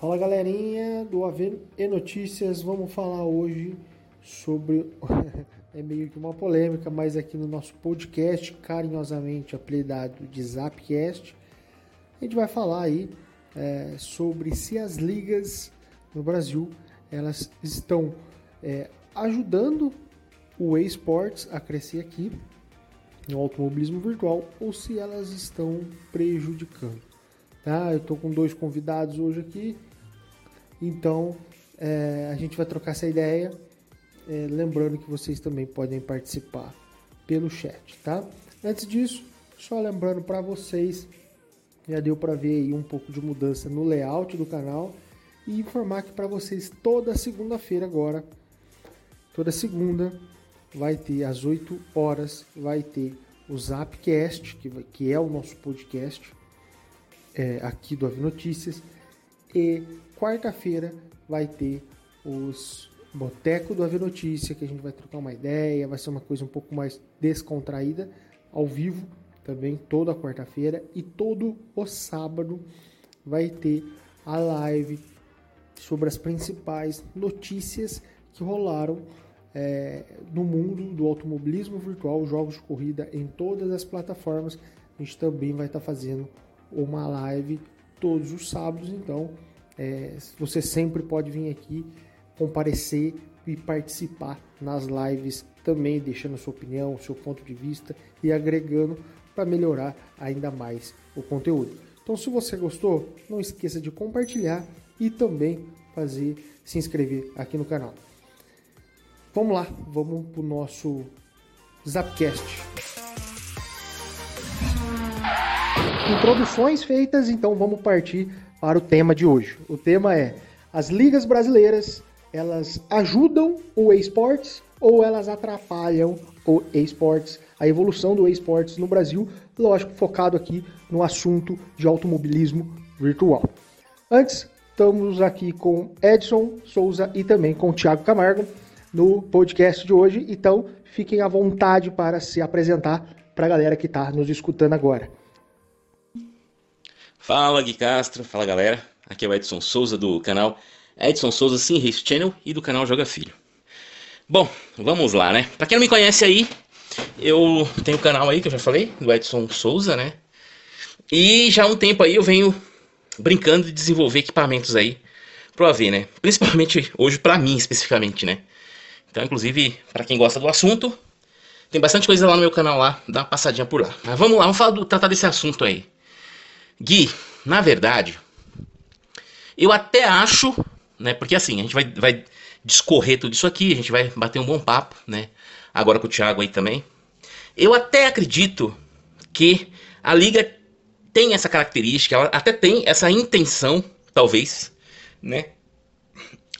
Fala galerinha do AV e Notícias, vamos falar hoje sobre. é meio que uma polêmica, mas aqui no nosso podcast, carinhosamente apelidado de Zapcast, a gente vai falar aí é, sobre se as ligas no Brasil elas estão é, ajudando o esportes a crescer aqui no automobilismo virtual ou se elas estão prejudicando. Tá? Eu estou com dois convidados hoje aqui então, é, a gente vai trocar essa ideia. É, lembrando que vocês também podem participar pelo chat, tá? Antes disso, só lembrando para vocês, já deu para ver aí um pouco de mudança no layout do canal e informar que para vocês toda segunda-feira agora, toda segunda vai ter às 8 horas, vai ter o Zapcast, que, que é o nosso podcast é, aqui do Ave Notícias, e quarta-feira vai ter os Boteco do Ave Notícia, que a gente vai trocar uma ideia, vai ser uma coisa um pouco mais descontraída, ao vivo também, toda quarta-feira. E todo o sábado vai ter a live sobre as principais notícias que rolaram é, no mundo do automobilismo virtual, jogos de corrida em todas as plataformas. A gente também vai estar tá fazendo uma live todos os sábados, então é, você sempre pode vir aqui comparecer e participar nas lives também, deixando sua opinião, seu ponto de vista e agregando para melhorar ainda mais o conteúdo. Então, se você gostou, não esqueça de compartilhar e também fazer se inscrever aqui no canal. Vamos lá, vamos para o nosso Zapcast. Introduções feitas, então vamos partir para o tema de hoje. O tema é: as ligas brasileiras, elas ajudam o esportes ou elas atrapalham o esportes, a evolução do esportes no Brasil, lógico, focado aqui no assunto de automobilismo virtual. Antes, estamos aqui com Edson Souza e também com Thiago Camargo no podcast de hoje, então fiquem à vontade para se apresentar para a galera que está nos escutando agora. Fala Gui Castro, fala galera, aqui é o Edson Souza do canal Edson Souza Sim Race Channel e do canal Joga Filho. Bom, vamos lá, né? Pra quem não me conhece aí, eu tenho o um canal aí que eu já falei, do Edson Souza, né? E já há um tempo aí eu venho brincando de desenvolver equipamentos aí pro AV, né? Principalmente hoje para mim especificamente, né? Então, inclusive, para quem gosta do assunto, tem bastante coisa lá no meu canal lá, dá uma passadinha por lá. Mas vamos lá, vamos falar do, tratar desse assunto aí. Gui, na verdade, eu até acho, né? Porque assim, a gente vai, vai discorrer tudo isso aqui, a gente vai bater um bom papo, né? Agora com o Thiago aí também. Eu até acredito que a liga tem essa característica, ela até tem essa intenção, talvez, né?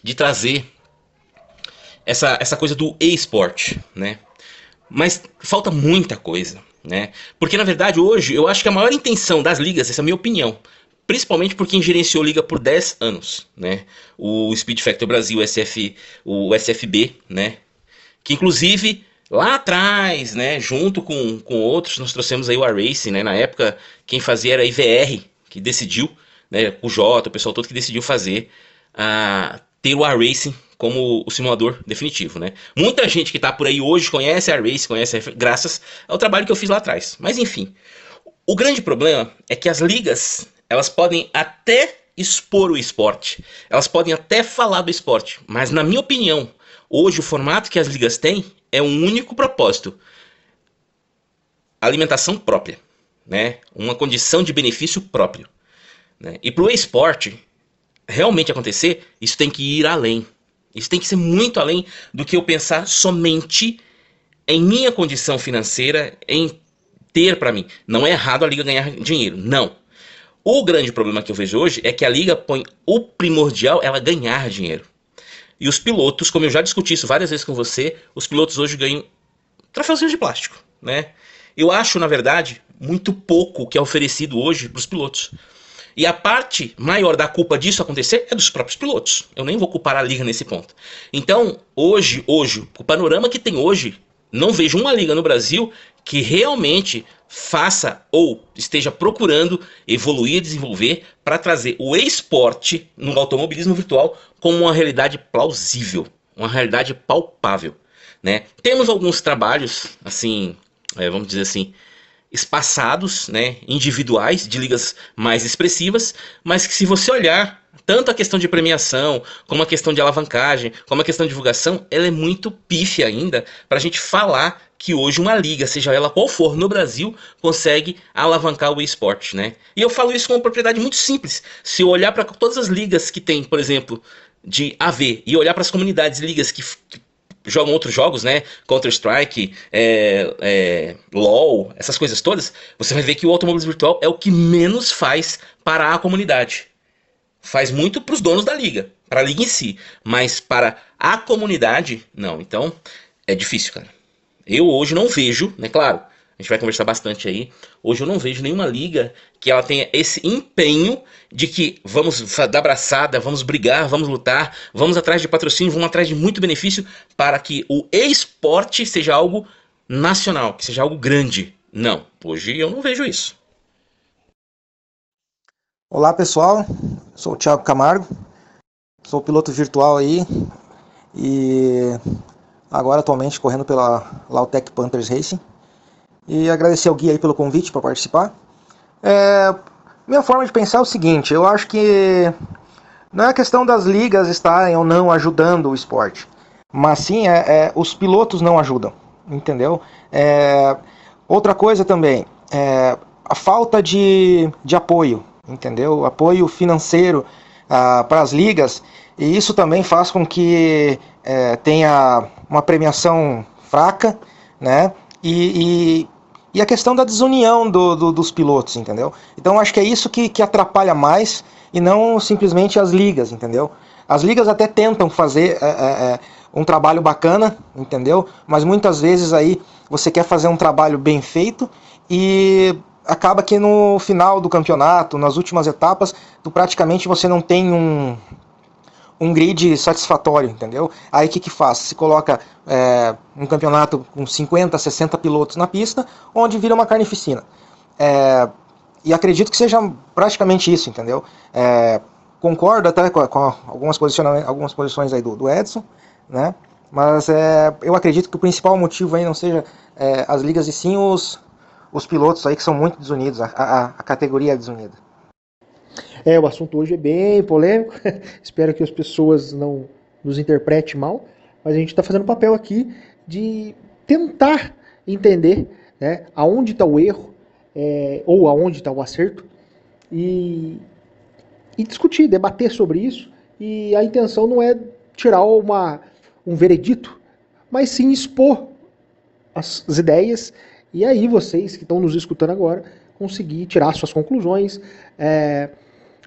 De trazer essa, essa coisa do e-sport, né? Mas falta muita coisa né? Porque na verdade hoje eu acho que a maior intenção das ligas, essa é a minha opinião, principalmente por quem gerenciou liga por 10 anos, né? O Speed Factor Brasil, o, SF, o SFB, né? Que inclusive lá atrás, né, junto com, com outros, nós trouxemos aí o A-Racing, né? Na época quem fazia era a IVR, que decidiu, né, o Jota, o pessoal todo que decidiu fazer a ter o A-Racing como o simulador definitivo, né? Muita gente que está por aí hoje conhece a Race, conhece a graças ao trabalho que eu fiz lá atrás. Mas enfim, o grande problema é que as ligas, elas podem até expor o esporte, elas podem até falar do esporte, mas na minha opinião, hoje o formato que as ligas têm é um único propósito: alimentação própria, né? Uma condição de benefício próprio. Né? E para o esporte realmente acontecer, isso tem que ir além. Isso tem que ser muito além do que eu pensar somente em minha condição financeira, em ter para mim. Não é errado a liga ganhar dinheiro, não. O grande problema que eu vejo hoje é que a liga põe o primordial ela ganhar dinheiro. E os pilotos, como eu já discuti isso várias vezes com você, os pilotos hoje ganham troféuzinhos de plástico, né? Eu acho, na verdade, muito pouco que é oferecido hoje para os pilotos. E a parte maior da culpa disso acontecer é dos próprios pilotos. Eu nem vou culpar a liga nesse ponto. Então, hoje, hoje, o panorama que tem hoje não vejo uma liga no Brasil que realmente faça ou esteja procurando evoluir, desenvolver para trazer o esporte no automobilismo virtual como uma realidade plausível, uma realidade palpável. Né? Temos alguns trabalhos, assim, é, vamos dizer assim, espaçados, né, individuais, de ligas mais expressivas, mas que se você olhar tanto a questão de premiação, como a questão de alavancagem, como a questão de divulgação, ela é muito pífia ainda para a gente falar que hoje uma liga, seja ela qual for no Brasil, consegue alavancar o esporte, né? E eu falo isso com uma propriedade muito simples. Se eu olhar para todas as ligas que tem, por exemplo, de AV e olhar para as comunidades ligas que, que jogam outros jogos, né? Counter Strike, é, é, LoL, essas coisas todas, você vai ver que o automobilismo virtual é o que menos faz para a comunidade faz muito para os donos da liga, para a liga em si, mas para a comunidade, não. Então, é difícil, cara. Eu hoje não vejo, né, claro, a gente vai conversar bastante aí. Hoje eu não vejo nenhuma liga que ela tenha esse empenho de que vamos dar abraçada, vamos brigar, vamos lutar, vamos atrás de patrocínio, vamos atrás de muito benefício para que o esporte seja algo nacional, que seja algo grande. Não, hoje eu não vejo isso. Olá pessoal, sou o Thiago Camargo, sou piloto virtual aí e agora atualmente correndo pela Lautec Panthers Racing e agradecer ao Gui aí pelo convite para participar. É, minha forma de pensar é o seguinte, eu acho que não é a questão das ligas estarem ou não ajudando o esporte, mas sim é, é os pilotos não ajudam, entendeu? É, outra coisa também, é a falta de, de apoio entendeu? Apoio financeiro ah, para as ligas e isso também faz com que é, tenha uma premiação fraca, né? E, e, e a questão da desunião do, do, dos pilotos, entendeu? Então acho que é isso que, que atrapalha mais e não simplesmente as ligas, entendeu? As ligas até tentam fazer é, é, é um trabalho bacana, entendeu? Mas muitas vezes aí você quer fazer um trabalho bem feito e acaba que no final do campeonato, nas últimas etapas, tu praticamente você não tem um, um grid satisfatório, entendeu? Aí o que, que faz? Se coloca é, um campeonato com 50, 60 pilotos na pista, onde vira uma carnificina. É, e acredito que seja praticamente isso, entendeu? É, concordo até com, com algumas, algumas posições aí do, do Edson, né? Mas é, eu acredito que o principal motivo aí não seja é, as ligas e sim os, os pilotos aí que são muito desunidos, a, a, a categoria é desunida. É, o assunto hoje é bem polêmico, espero que as pessoas não nos interpretem mal, mas a gente está fazendo o papel aqui de tentar entender né, aonde está o erro, é, ou aonde está o acerto, e, e discutir, debater sobre isso, e a intenção não é tirar uma, um veredito, mas sim expor as, as ideias. E aí vocês que estão nos escutando agora conseguir tirar suas conclusões, é,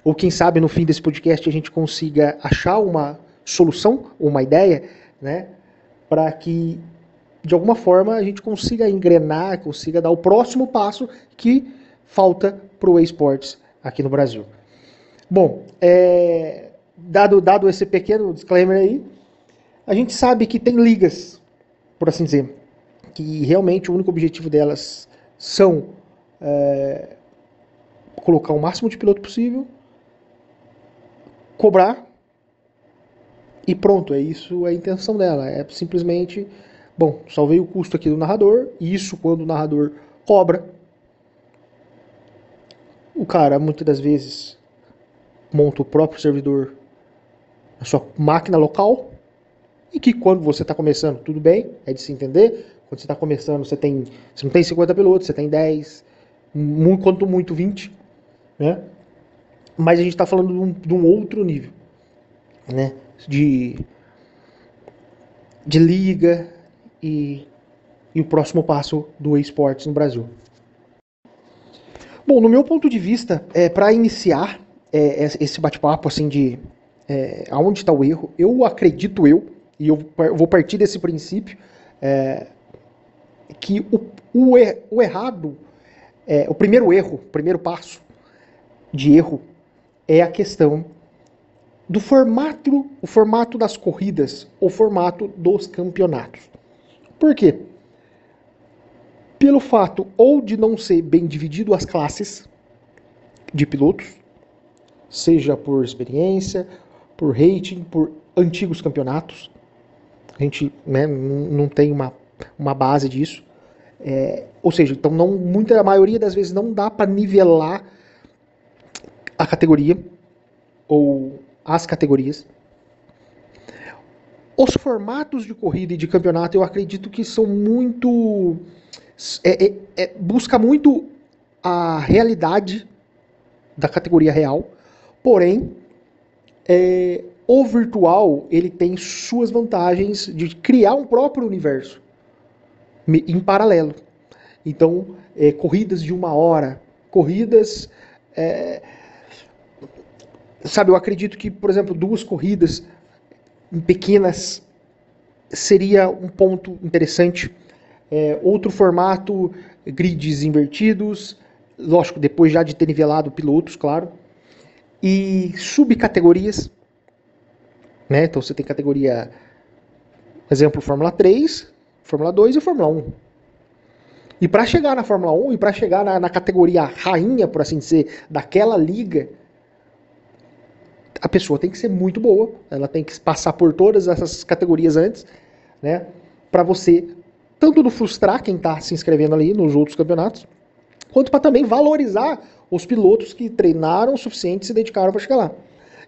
ou quem sabe no fim desse podcast a gente consiga achar uma solução, uma ideia, né, para que de alguma forma a gente consiga engrenar, consiga dar o próximo passo que falta para o esportes aqui no Brasil. Bom, é, dado, dado esse pequeno disclaimer aí, a gente sabe que tem ligas, por assim dizer, que realmente o único objetivo delas são é, colocar o máximo de piloto possível, cobrar e pronto, é isso a intenção dela. É simplesmente, bom, salvei o custo aqui do narrador, e isso quando o narrador cobra. O cara muitas das vezes monta o próprio servidor na sua máquina local e que quando você está começando, tudo bem, é de se entender, quando você está começando, você tem. Você não tem 50 pilotos, você tem 10, muito, quanto muito 20. Né? Mas a gente está falando de um, de um, outro nível. Né? De, de liga e, e o próximo passo do esportes no Brasil. Bom, no meu ponto de vista, é, para iniciar é, esse bate-papo assim de é, aonde está o erro, eu acredito eu, e eu vou partir desse princípio, é, que o, o, er, o errado, é, o primeiro erro, o primeiro passo de erro é a questão do formato, o formato das corridas, o formato dos campeonatos. Por quê? pelo fato ou de não ser bem dividido as classes de pilotos, seja por experiência, por rating, por antigos campeonatos. A gente né, não tem uma, uma base disso. É, ou seja, então não, muita, a maioria das vezes não dá para nivelar a categoria ou as categorias. Os formatos de corrida e de campeonato eu acredito que são muito é, é, é, busca muito a realidade da categoria real, porém é, o virtual ele tem suas vantagens de criar um próprio universo em paralelo. Então, é, corridas de uma hora, corridas. Sabe, eu acredito que, por exemplo, duas corridas pequenas seria um ponto interessante é, outro formato, grids invertidos, lógico, depois já de ter nivelado pilotos, claro. E subcategorias. Né? Então você tem categoria, exemplo, Fórmula 3, Fórmula 2 e Fórmula 1. E para chegar na Fórmula 1 e para chegar na, na, categoria rainha, por assim dizer, daquela liga, a pessoa tem que ser muito boa. Ela tem que passar por todas essas categorias antes, né? Para você tanto do frustrar quem está se inscrevendo ali nos outros campeonatos, quanto para também valorizar os pilotos que treinaram o suficiente e se dedicaram para chegar lá.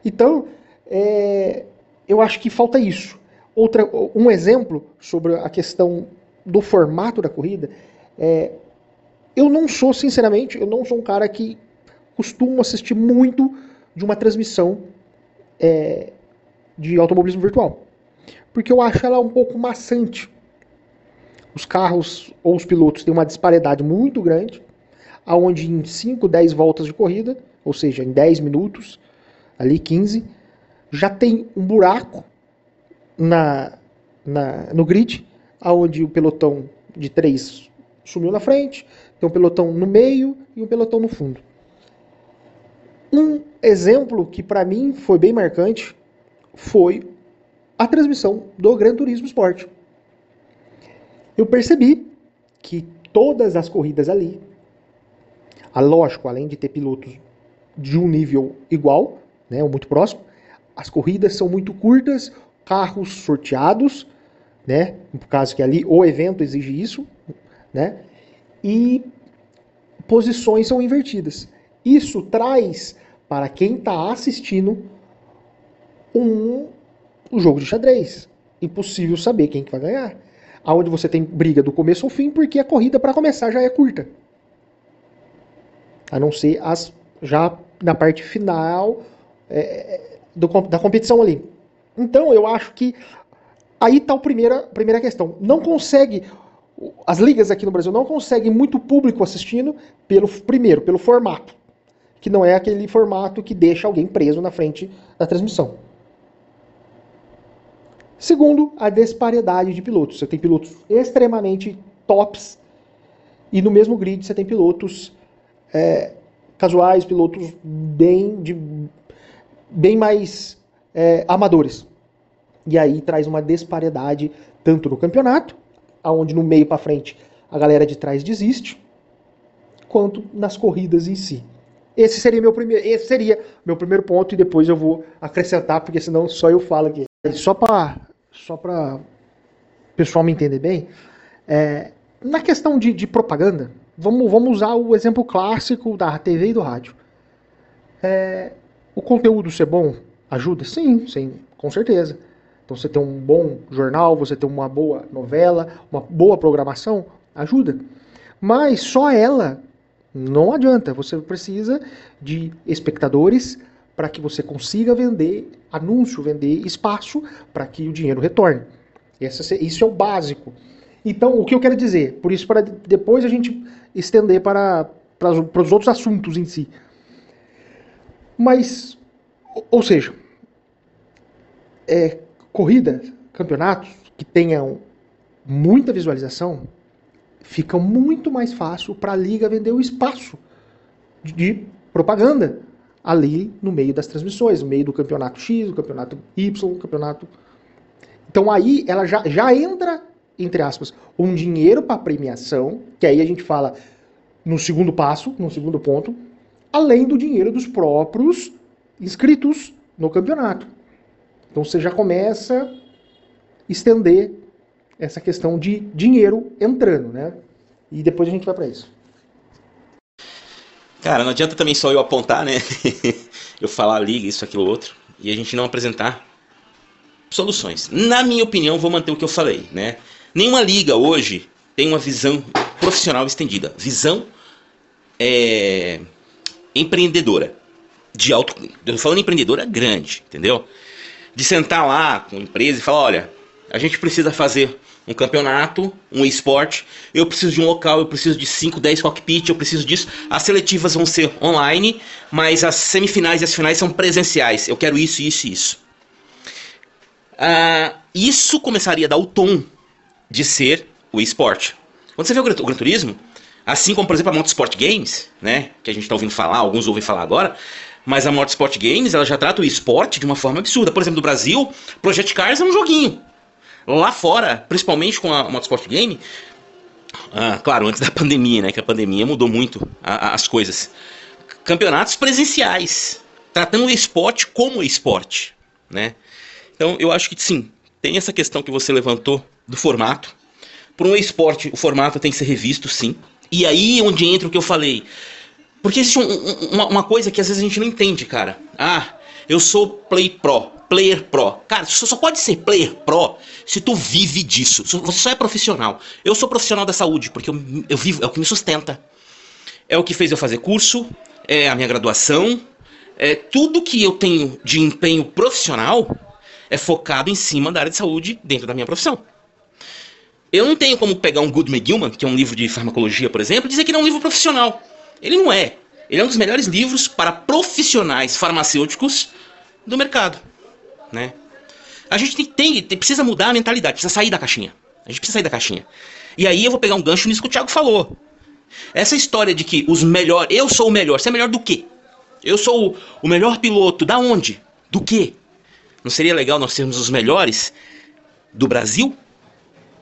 Então, é, eu acho que falta isso. Outra, um exemplo sobre a questão do formato da corrida é, eu não sou, sinceramente, eu não sou um cara que costumo assistir muito de uma transmissão é, de automobilismo virtual. Porque eu acho ela um pouco maçante os carros ou os pilotos têm uma disparidade muito grande, aonde em 5, 10 voltas de corrida, ou seja, em 10 minutos, ali 15, já tem um buraco na, na, no grid, aonde o pelotão de 3 sumiu na frente, tem um pelotão no meio e um pelotão no fundo. Um exemplo que para mim foi bem marcante foi a transmissão do Gran Turismo Sport eu percebi que todas as corridas ali, a lógico, além de ter pilotos de um nível igual, né, ou muito próximo, as corridas são muito curtas, carros sorteados, né, no caso que ali o evento exige isso, né, e posições são invertidas. Isso traz para quem está assistindo um, um jogo de xadrez. Impossível saber quem que vai ganhar aonde você tem briga do começo ao fim, porque a corrida para começar já é curta. A não ser as já na parte final é, do, da competição ali. Então eu acho que aí está a primeira, primeira questão. Não consegue, as ligas aqui no Brasil não conseguem muito público assistindo pelo primeiro, pelo formato, que não é aquele formato que deixa alguém preso na frente da transmissão. Segundo, a disparidade de pilotos. Você tem pilotos extremamente tops e no mesmo grid você tem pilotos é, casuais, pilotos bem, de, bem mais é, amadores. E aí traz uma disparidade tanto no campeonato, aonde no meio para frente a galera de trás desiste, quanto nas corridas em si. Esse seria meu primeiro, esse seria meu primeiro ponto e depois eu vou acrescentar porque senão só eu falo aqui. Só para só para pessoal me entender bem, é, na questão de, de, propaganda, vamos, vamos usar o exemplo clássico da TV e do rádio. É, o conteúdo ser bom ajuda? Sim, sim, com certeza. Então você ter um bom jornal, você ter uma boa novela, uma boa programação, ajuda. Mas só ela não adianta. Você precisa de espectadores para que você consiga vender anúncio, vender espaço para que o dinheiro retorne. Esse, isso é o básico. Então, o que eu quero dizer? Por isso, para depois a gente estender para, para, para os outros assuntos em si. Mas, ou seja, é, corrida, campeonatos que tenham muita visualização, fica muito mais fácil para a liga vender o espaço de propaganda ali no meio das transmissões, no meio do campeonato X, do campeonato Y, do campeonato. Então aí ela já, já entra entre aspas, um dinheiro para premiação, que aí a gente fala no segundo passo, no segundo ponto, além do dinheiro dos próprios inscritos no campeonato. Então você já começa a estender essa questão de dinheiro entrando, né? E depois a gente vai para isso. Cara, não adianta também só eu apontar, né? eu falar liga, isso, aquilo, outro, e a gente não apresentar soluções. Na minha opinião, vou manter o que eu falei, né? Nenhuma liga hoje tem uma visão profissional estendida. Visão é, empreendedora. De alto. Eu tô falando empreendedora grande, entendeu? De sentar lá com a empresa e falar: olha, a gente precisa fazer um campeonato, um esporte, eu preciso de um local, eu preciso de 5, 10 cockpit, eu preciso disso. As seletivas vão ser online, mas as semifinais e as finais são presenciais. Eu quero isso, isso e isso. Ah, isso começaria a dar o tom de ser o esporte. Quando você vê o Gran, o Gran Turismo, assim como por exemplo a Motorsport Games, né, que a gente está ouvindo falar, alguns ouvem falar agora, mas a Motorsport Games ela já trata o esporte de uma forma absurda. Por exemplo, no Brasil, Project Cars é um joguinho. Lá fora, principalmente com a Motorsport Game, ah, claro, antes da pandemia, né? Que a pandemia mudou muito a, a, as coisas. Campeonatos presenciais, tratando o esporte como esporte, né? Então, eu acho que sim, tem essa questão que você levantou do formato. Para um esporte, o formato tem que ser revisto, sim. E aí é onde entra o que eu falei. Porque existe um, um, uma, uma coisa que às vezes a gente não entende, cara. Ah, eu sou Play Pro player pro. Cara, você só pode ser player pro se tu vive disso. Você só é profissional. Eu sou profissional da saúde, porque eu, eu vivo, é o que me sustenta. É o que fez eu fazer curso, é a minha graduação, é tudo que eu tenho de empenho profissional é focado em cima da área de saúde dentro da minha profissão. Eu não tenho como pegar um Good McGillman, que é um livro de farmacologia, por exemplo, e dizer que ele é um livro profissional. Ele não é. Ele é um dos melhores livros para profissionais farmacêuticos do mercado né? A gente tem, tem, tem, precisa mudar a mentalidade, precisa sair da caixinha. A gente precisa sair da caixinha. E aí eu vou pegar um gancho nisso que o Thiago falou. Essa história de que os melhores, eu sou o melhor, você é melhor do quê? Eu sou o, o melhor piloto, da onde? Do quê? Não seria legal nós sermos os melhores do Brasil?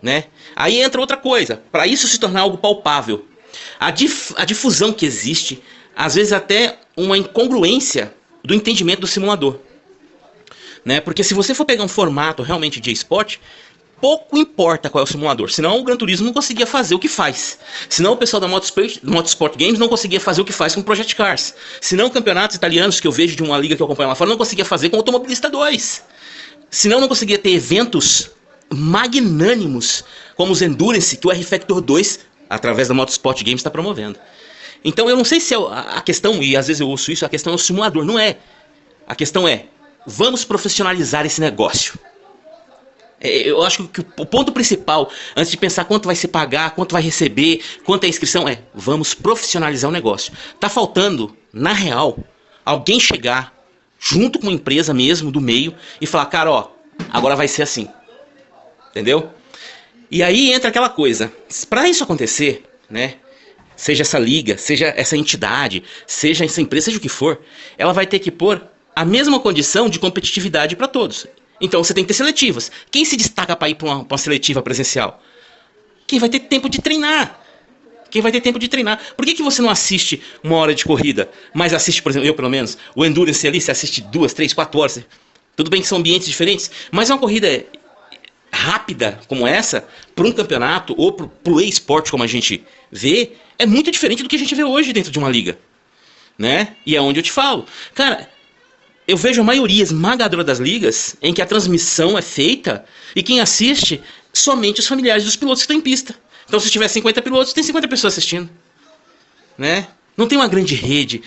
Né? Aí entra outra coisa, para isso se tornar algo palpável. A, dif a difusão que existe, às vezes até uma incongruência do entendimento do simulador. Né? Porque se você for pegar um formato realmente de esporte, pouco importa qual é o simulador. Senão o Gran Turismo não conseguia fazer o que faz. Senão o pessoal da Motorsport, Motorsport Games não conseguia fazer o que faz com Project Cars. Senão campeonatos italianos que eu vejo de uma liga que eu acompanho lá fora não conseguia fazer com Automobilista 2. Senão não conseguia ter eventos magnânimos como os Endurance que o R-Factor 2, através da Motorsport Games, está promovendo. Então eu não sei se é a questão, e às vezes eu ouço isso, a questão é o simulador. Não é. A questão é, Vamos profissionalizar esse negócio. É, eu acho que o ponto principal, antes de pensar quanto vai se pagar, quanto vai receber, quanto é a inscrição, é vamos profissionalizar o negócio. Tá faltando, na real, alguém chegar junto com uma empresa mesmo do meio e falar, cara, ó, agora vai ser assim. Entendeu? E aí entra aquela coisa. Para isso acontecer, né? Seja essa liga, seja essa entidade, seja essa empresa, seja o que for, ela vai ter que pôr a mesma condição de competitividade para todos. Então você tem que ter seletivas. Quem se destaca para ir para uma, uma, seletiva presencial? Quem vai ter tempo de treinar. Quem vai ter tempo de treinar. Por que, que você não assiste uma hora de corrida, mas assiste, por exemplo, eu pelo menos, o Endurance ali, você assiste duas, três, quatro horas. Tudo bem que são ambientes diferentes, mas uma corrida rápida como essa, para um campeonato ou para o e-sport como a gente vê, é muito diferente do que a gente vê hoje dentro de uma liga. Né? E é onde eu te falo. Cara, eu vejo a maioria esmagadora das ligas em que a transmissão é feita e quem assiste somente os familiares dos pilotos que estão em pista. Então, se tiver 50 pilotos, tem 50 pessoas assistindo. Né? Não tem uma grande rede.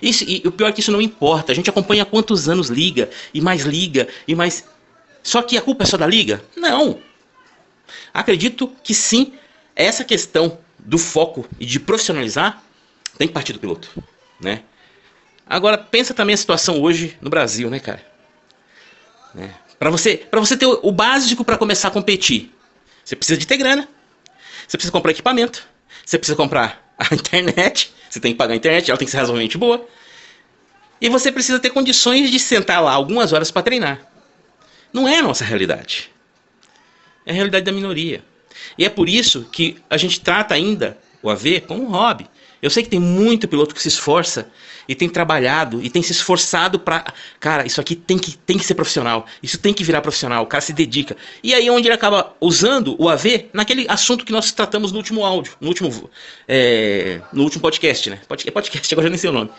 Isso, e o pior é que isso não importa. A gente acompanha há quantos anos liga, e mais liga, e mais. Só que a culpa é só da liga? Não. Acredito que sim, essa questão do foco e de profissionalizar tem que partir do piloto. Né? Agora, pensa também a situação hoje no Brasil, né, cara? Né? Para você, pra você ter o básico para começar a competir, você precisa de ter grana, você precisa comprar equipamento, você precisa comprar a internet, você tem que pagar a internet, ela tem que ser razoavelmente boa, e você precisa ter condições de sentar lá algumas horas para treinar. Não é a nossa realidade. É a realidade da minoria. E é por isso que a gente trata ainda o AV como um hobby. Eu sei que tem muito piloto que se esforça e tem trabalhado e tem se esforçado para, cara, isso aqui tem que, tem que ser profissional, isso tem que virar profissional, o cara se dedica. E aí é onde ele acaba usando o AV naquele assunto que nós tratamos no último áudio, no último, é, no último podcast, né? Podcast, podcast, agora já nem sei o nome.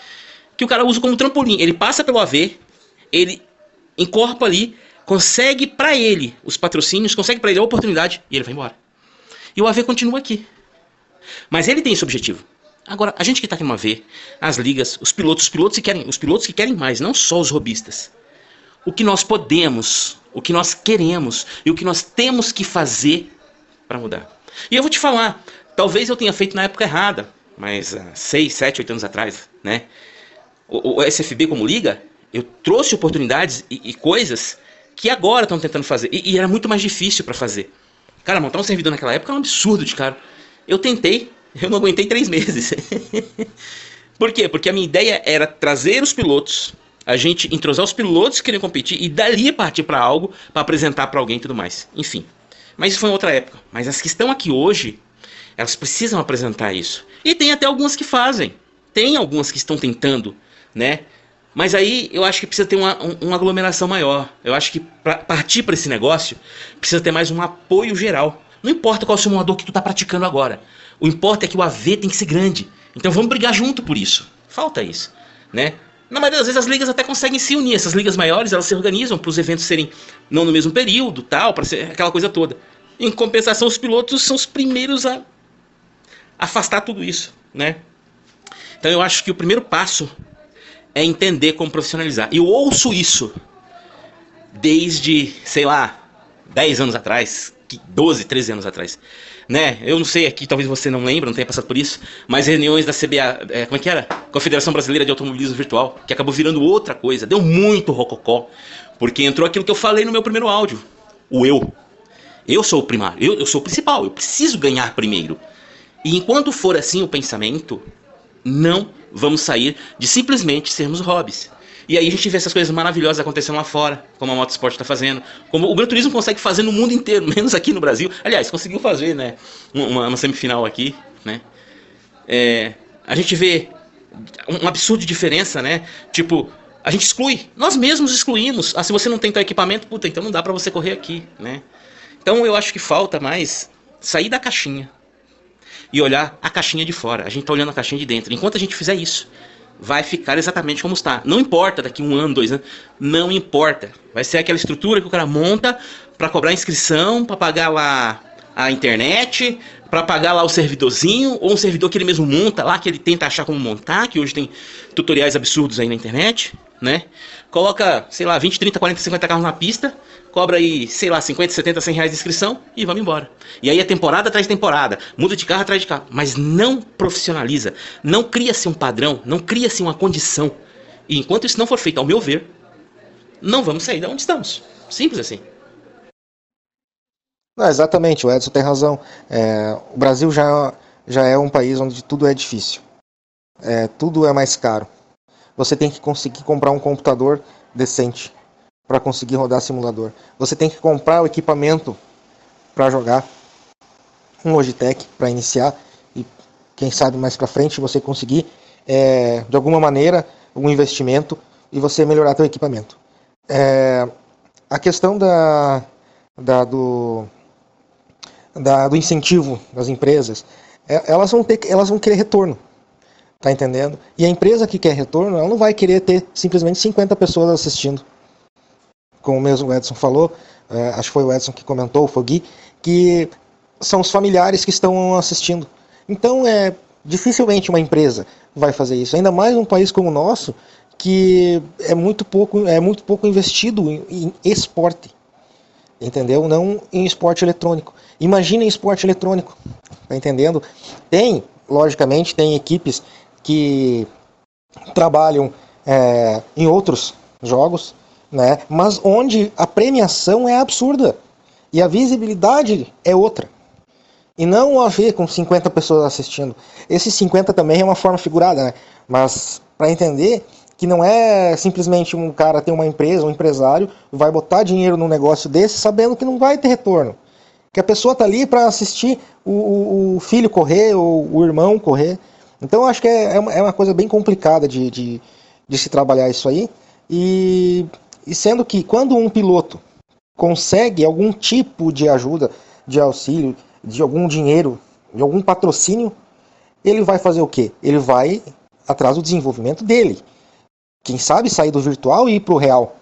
Que o cara usa como trampolim. Ele passa pelo AV, ele encorpa ali, consegue para ele os patrocínios, consegue para ele a oportunidade e ele vai embora. E o AV continua aqui. Mas ele tem esse objetivo. Agora, a gente que está aqui numa V, as ligas, os pilotos, os pilotos que querem, os pilotos que querem mais, não só os robistas. O que nós podemos, o que nós queremos e o que nós temos que fazer para mudar. E eu vou te falar, talvez eu tenha feito na época errada, mas há 6, 7, 8 anos atrás, né? O, o SFB como liga, eu trouxe oportunidades e, e coisas que agora estão tentando fazer. E, e, era muito mais difícil para fazer. Cara, montar um servidor naquela época era um absurdo de caro. Eu tentei, eu não aguentei três meses. Por quê? Porque a minha ideia era trazer os pilotos, a gente entrosar os pilotos que queriam competir e dali partir para algo para apresentar para alguém e tudo mais. Enfim. Mas isso foi em outra época. Mas as que estão aqui hoje, elas precisam apresentar isso. E tem até algumas que fazem. Tem algumas que estão tentando, né? Mas aí eu acho que precisa ter uma, uma aglomeração maior. Eu acho que para partir para esse negócio, precisa ter mais um apoio geral. Não importa qual simulador que tu está praticando agora. O importa é que o AV tem que ser grande. Então vamos brigar junto por isso. Falta isso, né? Na maioria das vezes as ligas até conseguem se unir. Essas ligas maiores, elas se organizam para os eventos serem não no mesmo período, tal, para ser aquela coisa toda. Em compensação, os pilotos são os primeiros a afastar tudo isso, né? Então eu acho que o primeiro passo é entender como profissionalizar. Eu ouço isso desde, sei lá, 10 anos atrás, 12, 13 anos atrás né? Eu não sei aqui, talvez você não lembre, não tenha passado por isso, mas reuniões da CBA, é, como é que era? Confederação Brasileira de Automobilismo Virtual, que acabou virando outra coisa, deu muito rococó, porque entrou aquilo que eu falei no meu primeiro áudio, o eu. Eu sou o primário, eu, eu sou o principal, eu preciso ganhar primeiro. E enquanto for assim o pensamento, não vamos sair de simplesmente sermos hobbies. E aí a gente vê essas coisas maravilhosas acontecendo lá fora, como a Motorsport está fazendo, como o Gran Turismo consegue fazer no mundo inteiro, menos aqui no Brasil. Aliás, conseguiu fazer, né? Uma, uma semifinal aqui, né? É, a gente vê um absurdo de diferença, né? Tipo, a gente exclui, nós mesmos excluímos. Ah, se você não tem teu equipamento, puta, então não dá para você correr aqui, né? Então eu acho que falta mais sair da caixinha e olhar a caixinha de fora. A gente tá olhando a caixinha de dentro. Enquanto a gente fizer isso, vai ficar exatamente como está. Não importa daqui um ano, dois anos, não importa. Vai ser aquela estrutura que o cara monta para cobrar inscrição, para pagar lá a internet, para pagar lá o servidorzinho, ou um servidor que ele mesmo monta lá, que ele tenta achar como montar, que hoje tem tutoriais absurdos aí na internet, né? Coloca, sei lá, 20, 30, 40, 50 carros na pista, cobra aí, sei lá, 50, 70, 100 reais de inscrição e vamos embora. E aí é temporada atrás de temporada, muda de carro atrás de carro, mas não profissionaliza, não cria-se um padrão, não cria-se uma condição. E enquanto isso não for feito, ao meu ver, não vamos sair de onde estamos. Simples assim. Não, exatamente, o Edson tem razão. É, o Brasil já, já é um país onde tudo é difícil. É, tudo é mais caro. Você tem que conseguir comprar um computador decente para conseguir rodar simulador. Você tem que comprar o equipamento para jogar, um Logitech para iniciar e quem sabe mais para frente você conseguir é, de alguma maneira um investimento e você melhorar seu equipamento. É, a questão da, da do, da, do incentivo das empresas, é, elas vão ter elas vão querer retorno. Tá entendendo? E a empresa que quer retorno, ela não vai querer ter simplesmente 50 pessoas assistindo como mesmo o Edson falou, é, acho que foi o Edson que comentou, o Gui, que são os familiares que estão assistindo. Então, é dificilmente uma empresa vai fazer isso, ainda mais num país como o nosso, que é muito pouco, é muito pouco investido em, em esporte, entendeu? Não em esporte eletrônico. Imagina em esporte eletrônico, tá entendendo? Tem, logicamente, tem equipes que trabalham é, em outros jogos, né? mas onde a premiação é absurda e a visibilidade é outra. E não a ver com 50 pessoas assistindo. Esses 50 também é uma forma figurada, né? mas para entender que não é simplesmente um cara ter uma empresa, um empresário, vai botar dinheiro num negócio desse sabendo que não vai ter retorno. Que a pessoa tá ali para assistir o, o, filho correr, ou o irmão correr. Então acho que é, é, uma, é uma coisa bem complicada de, de, de se trabalhar isso aí. E, e sendo que quando um piloto consegue algum tipo de ajuda, de auxílio, de algum dinheiro, de algum patrocínio, ele vai fazer o quê? Ele vai atrás do desenvolvimento dele. Quem sabe sair do virtual e ir para o real.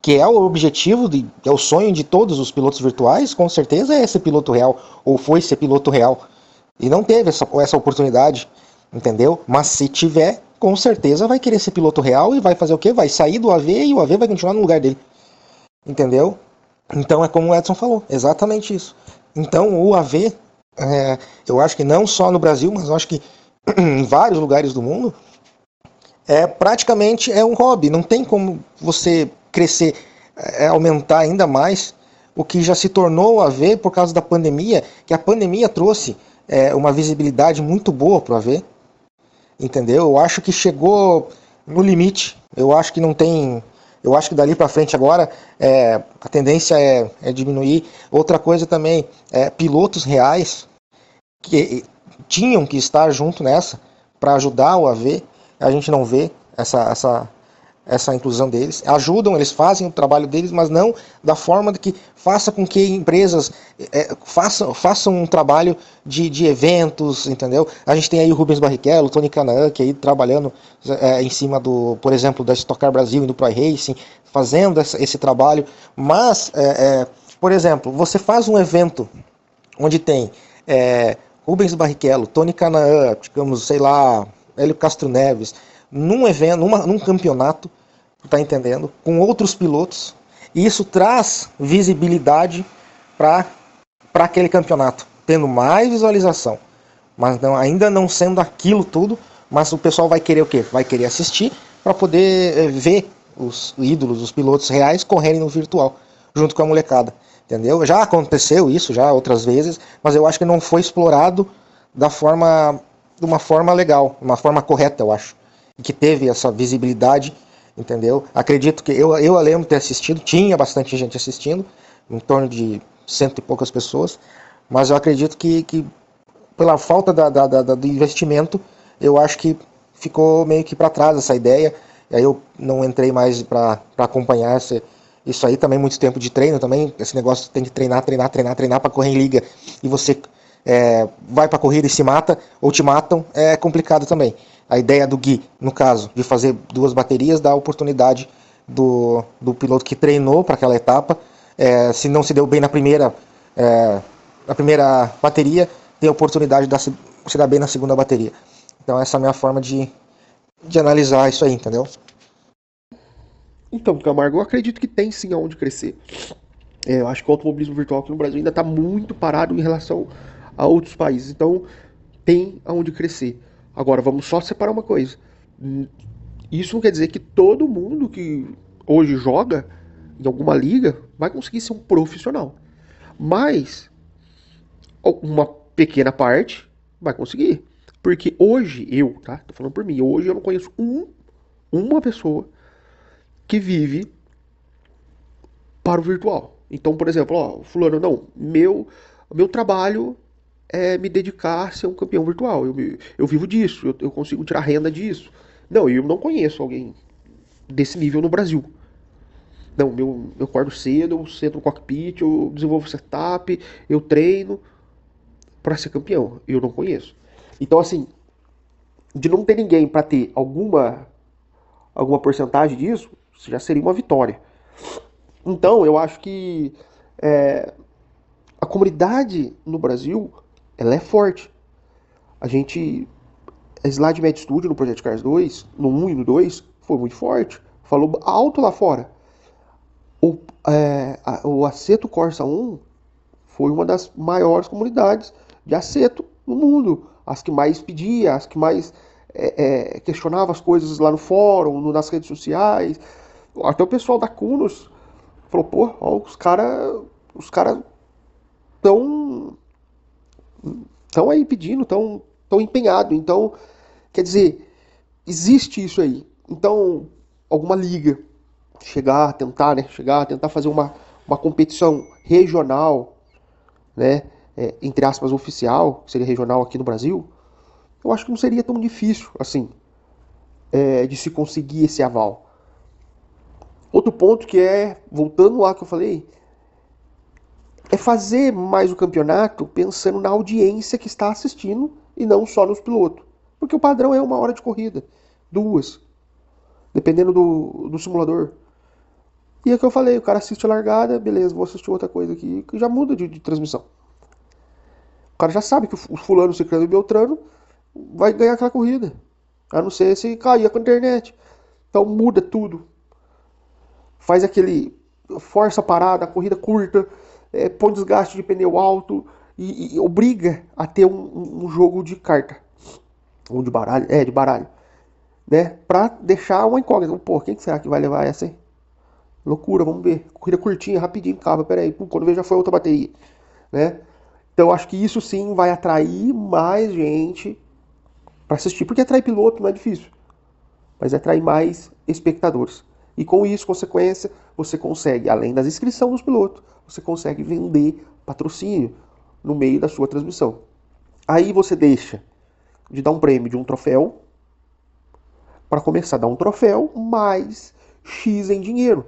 Que é o objetivo, de, é o sonho de todos os pilotos virtuais, com certeza é ser piloto real, ou foi ser piloto real. E não teve essa, essa oportunidade, entendeu? Mas se tiver, com certeza vai querer ser piloto real e vai fazer o quê? Vai sair do AV e o AV vai continuar no lugar dele. Entendeu? Então é como o Edson falou, exatamente isso. Então o AV, é, eu acho que não só no Brasil, mas eu acho que em vários lugares do mundo, é praticamente é um hobby. Não tem como você crescer, é, aumentar ainda mais o que já se tornou o AV por causa da pandemia, que a pandemia trouxe é, uma visibilidade muito boa para o AV. Entendeu? Eu acho que chegou no limite. Eu acho que não tem eu acho que dali para frente agora é, a tendência é, é, diminuir. Outra coisa também, é, pilotos reais que tinham que estar junto nessa para ajudar o AV, a gente não vê essa, essa, essa inclusão deles. Ajudam, eles fazem o trabalho deles, mas não da forma que faça com que empresas é, façam, façam um trabalho de, de eventos, entendeu? A gente tem aí o Rubens Barrichello, o Tony Canaan, que aí trabalhando é, em cima do, por exemplo, da Stock Car Brasil e do Pro Racing, fazendo essa, esse trabalho. Mas, é, é, por exemplo, você faz um evento onde tem é, Rubens Barrichello, Tony Canaan, digamos, sei lá, Hélio Castro Neves, num evento, numa, num campeonato, tá entendendo? Com outros pilotos. E isso traz visibilidade para aquele campeonato, tendo mais visualização. Mas não, ainda não sendo aquilo tudo, mas o pessoal vai querer o quê? Vai querer assistir para poder eh, ver os ídolos, os pilotos reais correrem no virtual, junto com a molecada. Entendeu? Já aconteceu isso já outras vezes, mas eu acho que não foi explorado da forma de uma forma legal, uma forma correta, eu acho. Que teve essa visibilidade entendeu? Acredito que eu, eu lembro de ter assistido, tinha bastante gente assistindo, em torno de cento e poucas pessoas, mas eu acredito que, que pela falta da, da, da, do investimento, eu acho que ficou meio que para trás essa ideia, e aí eu não entrei mais para acompanhar essa, isso aí também, muito tempo de treino também, esse negócio tem que treinar, treinar, treinar, treinar para correr em liga, e você é, vai para corrida e se mata, ou te matam, é complicado também a ideia do Gui, no caso, de fazer duas baterias, dá a oportunidade do, do piloto que treinou para aquela etapa, é, se não se deu bem na primeira, é, na primeira bateria, tem a oportunidade de se dar bem na segunda bateria. Então essa é a minha forma de, de analisar isso aí, entendeu? Então, Camargo, eu acredito que tem sim aonde crescer. É, eu acho que o automobilismo virtual aqui no Brasil ainda está muito parado em relação a outros países. Então, tem aonde crescer. Agora, vamos só separar uma coisa. Isso não quer dizer que todo mundo que hoje joga em alguma liga vai conseguir ser um profissional. Mas uma pequena parte vai conseguir. Porque hoje, eu, tá? Tô falando por mim, hoje eu não conheço um, uma pessoa que vive para o virtual. Então, por exemplo, ó, fulano, não, meu, meu trabalho é me dedicar a ser um campeão virtual. Eu, eu vivo disso, eu, eu consigo tirar renda disso. Não, eu não conheço alguém desse nível no Brasil. Não, meu, eu acordo cedo, eu sento no cockpit, eu desenvolvo setup, eu treino para ser campeão. Eu não conheço. Então, assim, de não ter ninguém para ter alguma alguma porcentagem disso, já seria uma vitória. Então, eu acho que é, a comunidade no Brasil ela é forte. A gente. A Slide Med Studio no Project Cars 2, no 1 e no 2, foi muito forte. Falou alto lá fora. O, é, a, o Aceto Corsa 1 foi uma das maiores comunidades de aceto no mundo. As que mais pedia, as que mais é, é, questionava as coisas lá no fórum, no, nas redes sociais. Até o pessoal da Cunos falou, pô, ó, os caras os cara tão estão aí pedindo, estão tão empenhados. Então, quer dizer, existe isso aí. Então, alguma liga chegar, tentar, né? Chegar, tentar fazer uma, uma competição regional né, é, entre aspas, oficial, que seria regional aqui no Brasil, eu acho que não seria tão difícil assim é, de se conseguir esse aval. Outro ponto que é, voltando lá que eu falei, é fazer mais o campeonato pensando na audiência que está assistindo e não só nos pilotos. Porque o padrão é uma hora de corrida, duas, dependendo do, do simulador. E é o que eu falei, o cara assiste a largada, beleza, vou assistir outra coisa aqui, que já muda de, de transmissão. O cara já sabe que o fulano, ciclano e beltrano vai ganhar aquela corrida. A não ser se cair com a internet. Então muda tudo. Faz aquele. Força a parada, a corrida curta, é, põe desgaste de pneu alto e, e obriga a ter um, um, jogo de carta. Ou de baralho. É, de baralho. Né? Pra deixar uma incógnita. Pô, quem será que vai levar essa? Loucura, vamos ver. Corrida curtinha, rapidinho, acaba. Pera aí, quando vê já foi outra bateria. Né? Então acho que isso sim vai atrair mais gente para assistir. Porque atrair piloto não é difícil. Mas atrair mais espectadores. E com isso, consequência, você consegue, além das inscrições dos pilotos, você consegue vender patrocínio no meio da sua transmissão. Aí você deixa de dar um prêmio de um troféu para começar a dar um troféu mais X em dinheiro.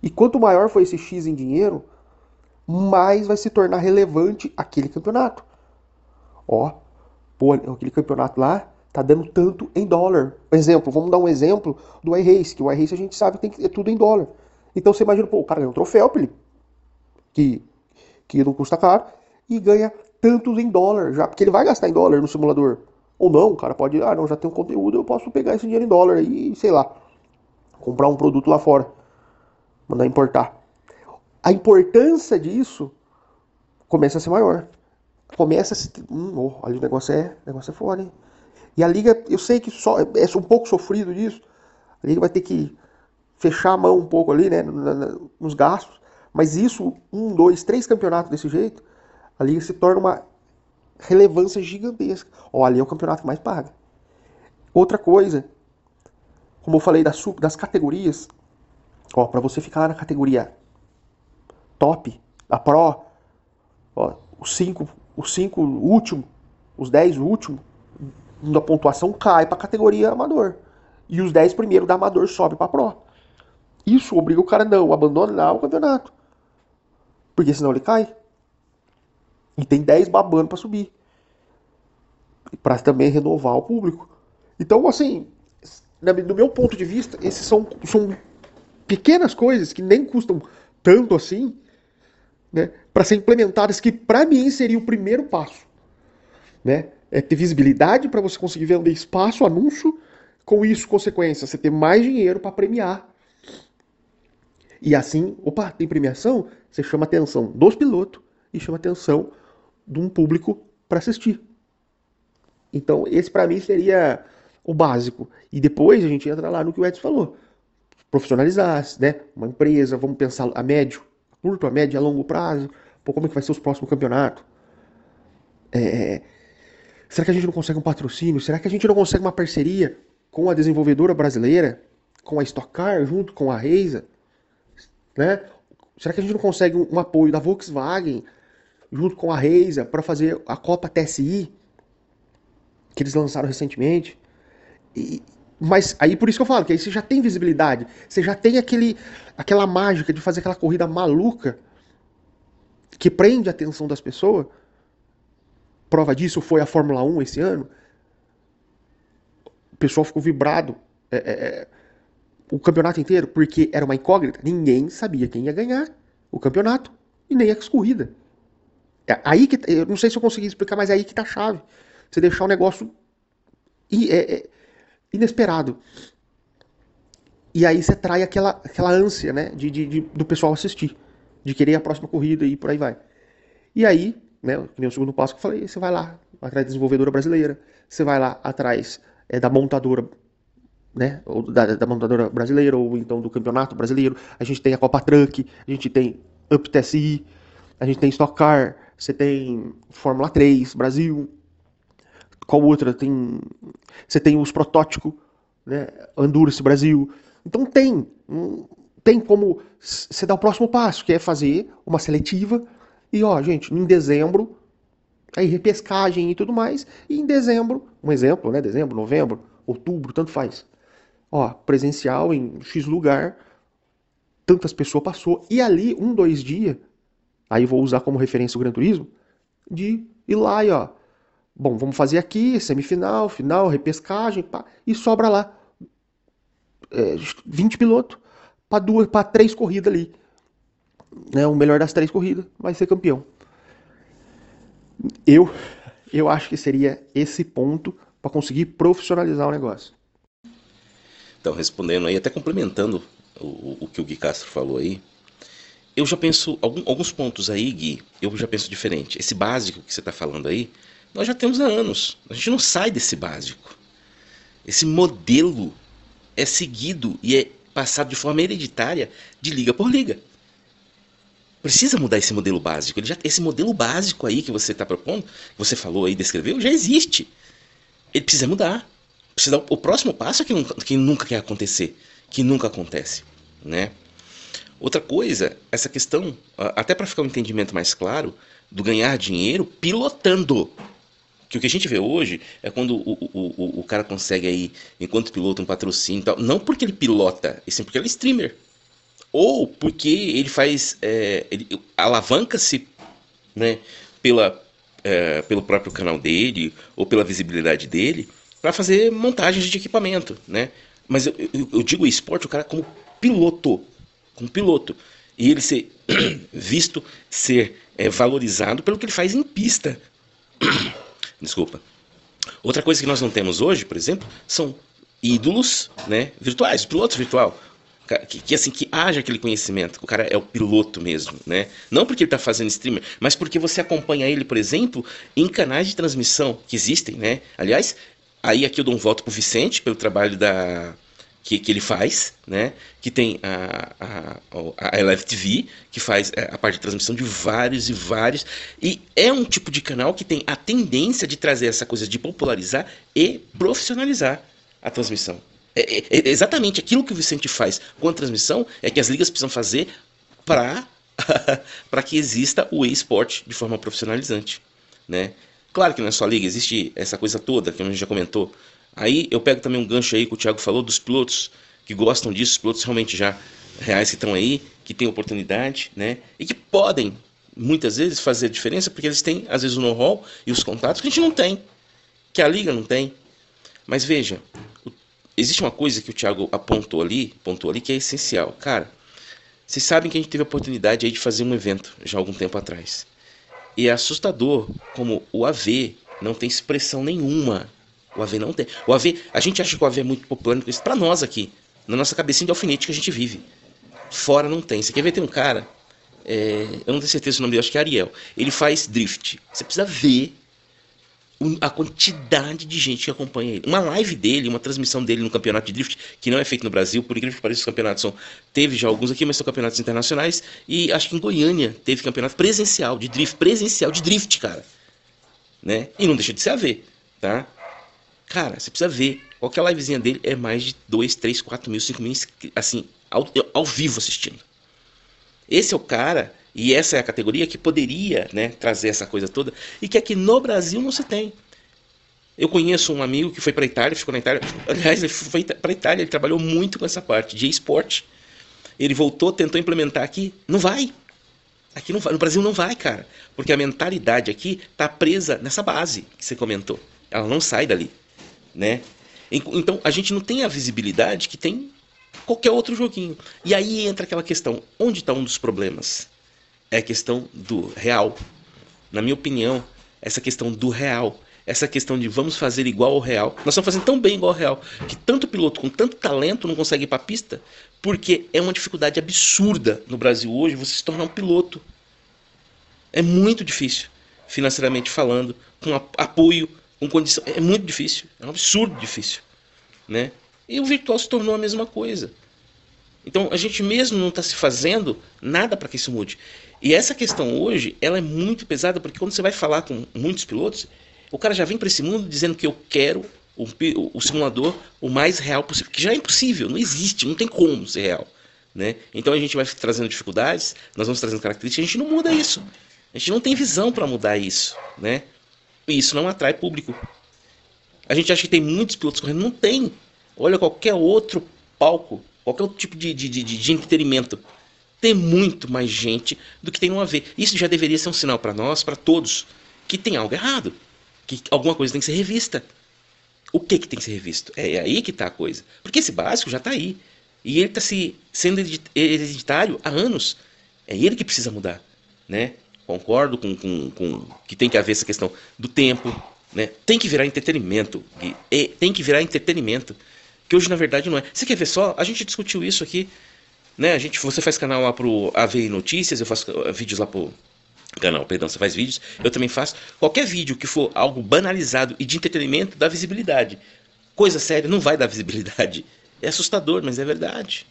E quanto maior for esse X em dinheiro, mais vai se tornar relevante aquele campeonato. Ó, pô, aquele campeonato lá tá dando tanto em dólar. Exemplo, vamos dar um exemplo do iRace, que o iRace a gente sabe que tem que, é tudo em dólar. Então você imagina, pô, o cara ganha um troféu, que, que não custa caro, e ganha tantos em dólar, já, porque ele vai gastar em dólar no simulador. Ou não, o cara pode, ah, não, já tem um conteúdo, eu posso pegar esse dinheiro em dólar e, sei lá, comprar um produto lá fora mandar importar. A importância disso começa a ser maior. Começa a se. Hum, oh, olha, o negócio é, o negócio é fora, hein? E a liga, eu sei que só, é um pouco sofrido disso. A liga vai ter que fechar a mão um pouco ali, né, nos gastos. Mas isso, um, dois, três campeonatos desse jeito, a liga se torna uma relevância gigantesca. Olha, ali é o campeonato que mais paga. Outra coisa, como eu falei das, das categorias, Ó, para você ficar lá na categoria top, a Pro, ó, os 5 os cinco últimos, os 10 últimos da pontuação cai para a categoria amador. E os 10 primeiros da amador sobe para Pro. Isso obriga o cara não a abandonar o campeonato. Porque senão ele cai. E tem 10 babando para subir. Para também renovar o público. Então, assim, do meu ponto de vista, esses são, são pequenas coisas que nem custam tanto assim, né, para ser implementadas, que para mim seria o primeiro passo. Né? É ter visibilidade para você conseguir vender espaço, anúncio, com isso, consequência, você ter mais dinheiro para premiar. E assim, opa, tem premiação, você chama a atenção dos pilotos e chama a atenção de um público para assistir. Então, esse para mim seria o básico. E depois a gente entra lá no que o Edson falou profissionalizar, né? Uma empresa, vamos pensar a médio, curto, a médio, a longo prazo. Pô, como é que vai ser os próximos campeonatos? É... Será que a gente não consegue um patrocínio? Será que a gente não consegue uma parceria com a desenvolvedora brasileira, com a Stock Car, junto com a Reisa? Né? Será que a gente não consegue um, apoio da Volkswagen junto com a Reisa para fazer a Copa TSI que eles lançaram recentemente? E, mas aí por isso que eu falo, que aí você já tem visibilidade, você já tem aquele, aquela mágica de fazer aquela corrida maluca que prende a atenção das pessoas. Prova disso foi a Fórmula 1 esse ano. O pessoal ficou vibrado é, é, é, o campeonato inteiro, porque era uma incógnita. Ninguém sabia quem ia ganhar o campeonato e nem as corridas. É aí que eu não sei se eu consegui explicar, mas é aí que tá a chave. Você deixar o negócio é, é inesperado. E aí você trai aquela, aquela ânsia, né, de, de, de, do pessoal assistir, de querer a próxima corrida e por aí vai. E aí, né, que nem o segundo passo que eu falei, você vai lá atrás da desenvolvedora brasileira, você vai lá atrás é, da montadora, né, ou da, da, montadora brasileira, ou então do campeonato brasileiro. A gente tem a Copa Truck, a gente tem Up TSI, a gente tem Stock Car, você tem Fórmula 3 Brasil, qual outra? Tem, você tem os protótipos, né? Endurance Brasil. Então tem, tem como você dar o próximo passo, que é fazer uma seletiva E ó, gente, em dezembro, aí repescagem e tudo mais, e em dezembro, um exemplo, né? Dezembro, novembro, outubro, tanto faz. Ó, presencial em X lugar, tantas pessoas passou, e ali, um, dois dias, aí vou usar como referência o Gran Turismo, de ir lá e ó, bom, vamos fazer aqui, semifinal, final, repescagem, pá, e sobra lá é, 20 pilotos para duas, para três corridas ali. Né, o melhor das três corridas vai ser campeão. Eu, eu acho que seria esse ponto para conseguir profissionalizar o negócio. Então, respondendo aí, até complementando o, o que o Gui Castro falou aí, eu já penso, algum, alguns pontos aí, Gui, eu já penso diferente. Esse básico que você está falando aí, nós já temos há anos. A gente não sai desse básico. Esse modelo é seguido e é passado de forma hereditária de liga por liga. Precisa mudar esse modelo básico. Já, esse modelo básico aí que você está propondo, que você falou aí, descreveu, já existe. Ele precisa mudar. Precisa, o próximo passo é que nunca, que nunca quer acontecer, que nunca acontece, né? Outra coisa, essa questão, até para ficar um entendimento mais claro, do ganhar dinheiro pilotando. Que o que a gente vê hoje é quando o, o, o, o cara consegue aí, enquanto piloto, um patrocínio e tal. Não porque ele pilota, e sim porque ele é streamer. Ou porque ele faz. É, ele alavanca-se né, pela, é, pelo próprio canal dele, ou pela visibilidade dele, para fazer montagens de equipamento. Né? Mas eu, eu, eu digo esporte, o cara como piloto com um piloto. E ele ser visto ser é, valorizado pelo que ele faz em pista. Desculpa. Outra coisa que nós não temos hoje, por exemplo, são ídolos né, virtuais, piloto virtual. Que, que, assim que haja aquele conhecimento, que o cara é o piloto mesmo, né? Não porque ele está fazendo streamer, mas porque você acompanha ele, por exemplo, em canais de transmissão que existem, né? Aliás, aí aqui eu dou um voto pro Vicente pelo trabalho da que, que ele faz, né? Que tem a, a, a Eleve TV, que faz é, a parte de transmissão de vários e vários. E é um tipo de canal que tem a tendência de trazer essa coisa de popularizar e profissionalizar a transmissão. É, é, é exatamente aquilo que o Vicente faz com a transmissão é que as ligas precisam fazer para para que exista o e-sport de forma profissionalizante, né? Claro que não é só liga, existe essa coisa toda que a gente já comentou Aí eu pego também um gancho aí que o Thiago falou dos pilotos que gostam disso, os pilotos realmente já reais que estão aí, que têm oportunidade, né? E que podem muitas vezes fazer a diferença porque eles têm às vezes o know-how e os contatos que a gente não tem, que a liga não tem. Mas veja, existe uma coisa que o Thiago apontou ali, apontou ali que é essencial. Cara, vocês sabem que a gente teve a oportunidade aí de fazer um evento já algum tempo atrás. E é assustador como o AV não tem expressão nenhuma o AV não tem. O AV, a gente acha que o AV é muito popular para nós aqui, na nossa cabecinha de alfinete que a gente vive. Fora não tem. Você quer ver? Tem um cara, é, eu não tenho certeza o nome dele, acho que é Ariel. Ele faz drift. Você precisa ver a quantidade de gente que acompanha ele. Uma live dele, uma transmissão dele no campeonato de drift, que não é feito no Brasil, por incrível que pareça, os campeonatos são. Teve já alguns aqui, mas são campeonatos internacionais. E acho que em Goiânia teve campeonato presencial de drift, presencial de drift, cara. Né? E não deixa de ser AV, tá? Cara, você precisa ver. Qualquer livezinha dele é mais de 2, 3, 4 mil, 5 mil, assim, ao, ao vivo assistindo. Esse é o cara, e essa é a categoria que poderia né, trazer essa coisa toda, e que aqui no Brasil não se tem. Eu conheço um amigo que foi para Itália, ficou na Itália. Aliás, ele foi para Itália, ele trabalhou muito com essa parte de esporte. Ele voltou, tentou implementar aqui, não vai. Aqui não vai, no Brasil não vai, cara, porque a mentalidade aqui está presa nessa base que você comentou. Ela não sai dali né? Então a gente não tem a visibilidade que tem qualquer outro joguinho. E aí entra aquela questão: onde está um dos problemas? É a questão do real. Na minha opinião, essa questão do real. Essa questão de vamos fazer igual ao real. Nós estamos fazendo tão bem igual ao real que tanto piloto com tanto talento não consegue ir para a pista porque é uma dificuldade absurda no Brasil hoje você se tornar um piloto. É muito difícil, financeiramente falando, com apoio com condição. É muito difícil. É um absurdo difícil. Né? E o virtual se tornou a mesma coisa. Então a gente mesmo não está se fazendo nada para que isso mude. E essa questão hoje, ela é muito pesada, porque quando você vai falar com muitos pilotos, o cara já vem para esse mundo dizendo que eu quero o, o, simulador o mais real possível, que já é impossível, não existe, não tem como ser real. Né? Então a gente vai trazendo dificuldades, nós vamos trazendo características, a gente não muda isso. A gente não tem visão para mudar isso, né? E isso não atrai público. A gente acha que tem muitos pilotos correndo, não tem. Olha qualquer outro palco, qualquer outro tipo de, de, de, de entretenimento. Tem muito mais gente do que tem no AV. Isso já deveria ser um sinal para nós, para todos, que tem algo errado. Que alguma coisa tem que ser revista. O que, que tem que ser revisto? É, é aí que está a coisa. Porque esse básico já está aí. E ele está se, sendo hereditário há anos. É ele que precisa mudar. Né? Concordo com, com, com que tem que haver essa questão do tempo. Né? Tem que virar entretenimento. E, tem que virar entretenimento. Que hoje, na verdade, não é. Você quer ver só? A gente discutiu isso aqui. Né? A gente, você faz canal lá pro AV Notícias, eu faço uh, vídeos lá pro canal, perdão, você faz vídeos, eu também faço. Qualquer vídeo que for algo banalizado e de entretenimento dá visibilidade. Coisa séria não vai dar visibilidade. É assustador, mas é verdade.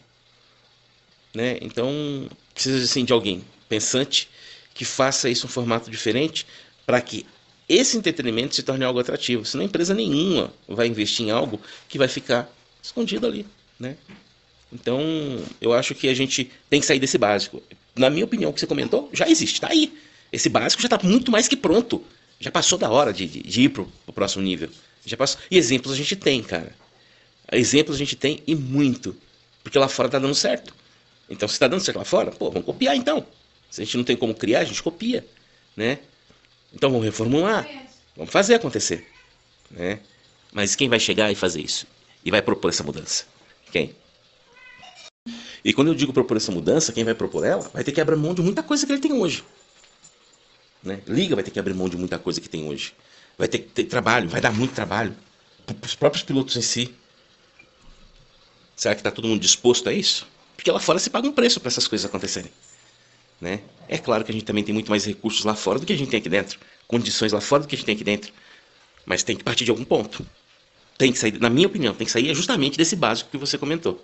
Né? Então, precisa assim, de alguém pensante que faça isso em um formato diferente para que esse entretenimento se torne algo atrativo. Senão empresa nenhuma vai investir em algo que vai ficar escondido ali, né? Então, eu acho que a gente tem que sair desse básico. Na minha opinião, o que você comentou, já existe, tá aí. Esse básico já está muito mais que pronto. Já passou da hora de, de, de ir pro, pro próximo nível. Já passou. E exemplos a gente tem, cara. Exemplos a gente tem e muito. Porque lá fora tá dando certo. Então, se tá dando certo lá fora, pô, vamos copiar então. Se a gente não tem como criar, a gente copia, né? Então vamos reformular. Vamos fazer acontecer, né? Mas quem vai chegar e fazer isso? E vai propor essa mudança? Quem? E quando eu digo propor essa mudança, quem vai propor ela vai ter que abrir mão de muita coisa que ele tem hoje. Né? Liga vai ter que abrir mão de muita coisa que tem hoje. Vai ter que ter trabalho, vai dar muito trabalho para os próprios pilotos em si. Será que está todo mundo disposto a isso? Porque lá fora se paga um preço para essas coisas acontecerem. Né? É claro que a gente também tem muito mais recursos lá fora do que a gente tem aqui dentro, condições lá fora do que a gente tem aqui dentro. Mas tem que partir de algum ponto. Tem que sair, na minha opinião, tem que sair justamente desse básico que você comentou.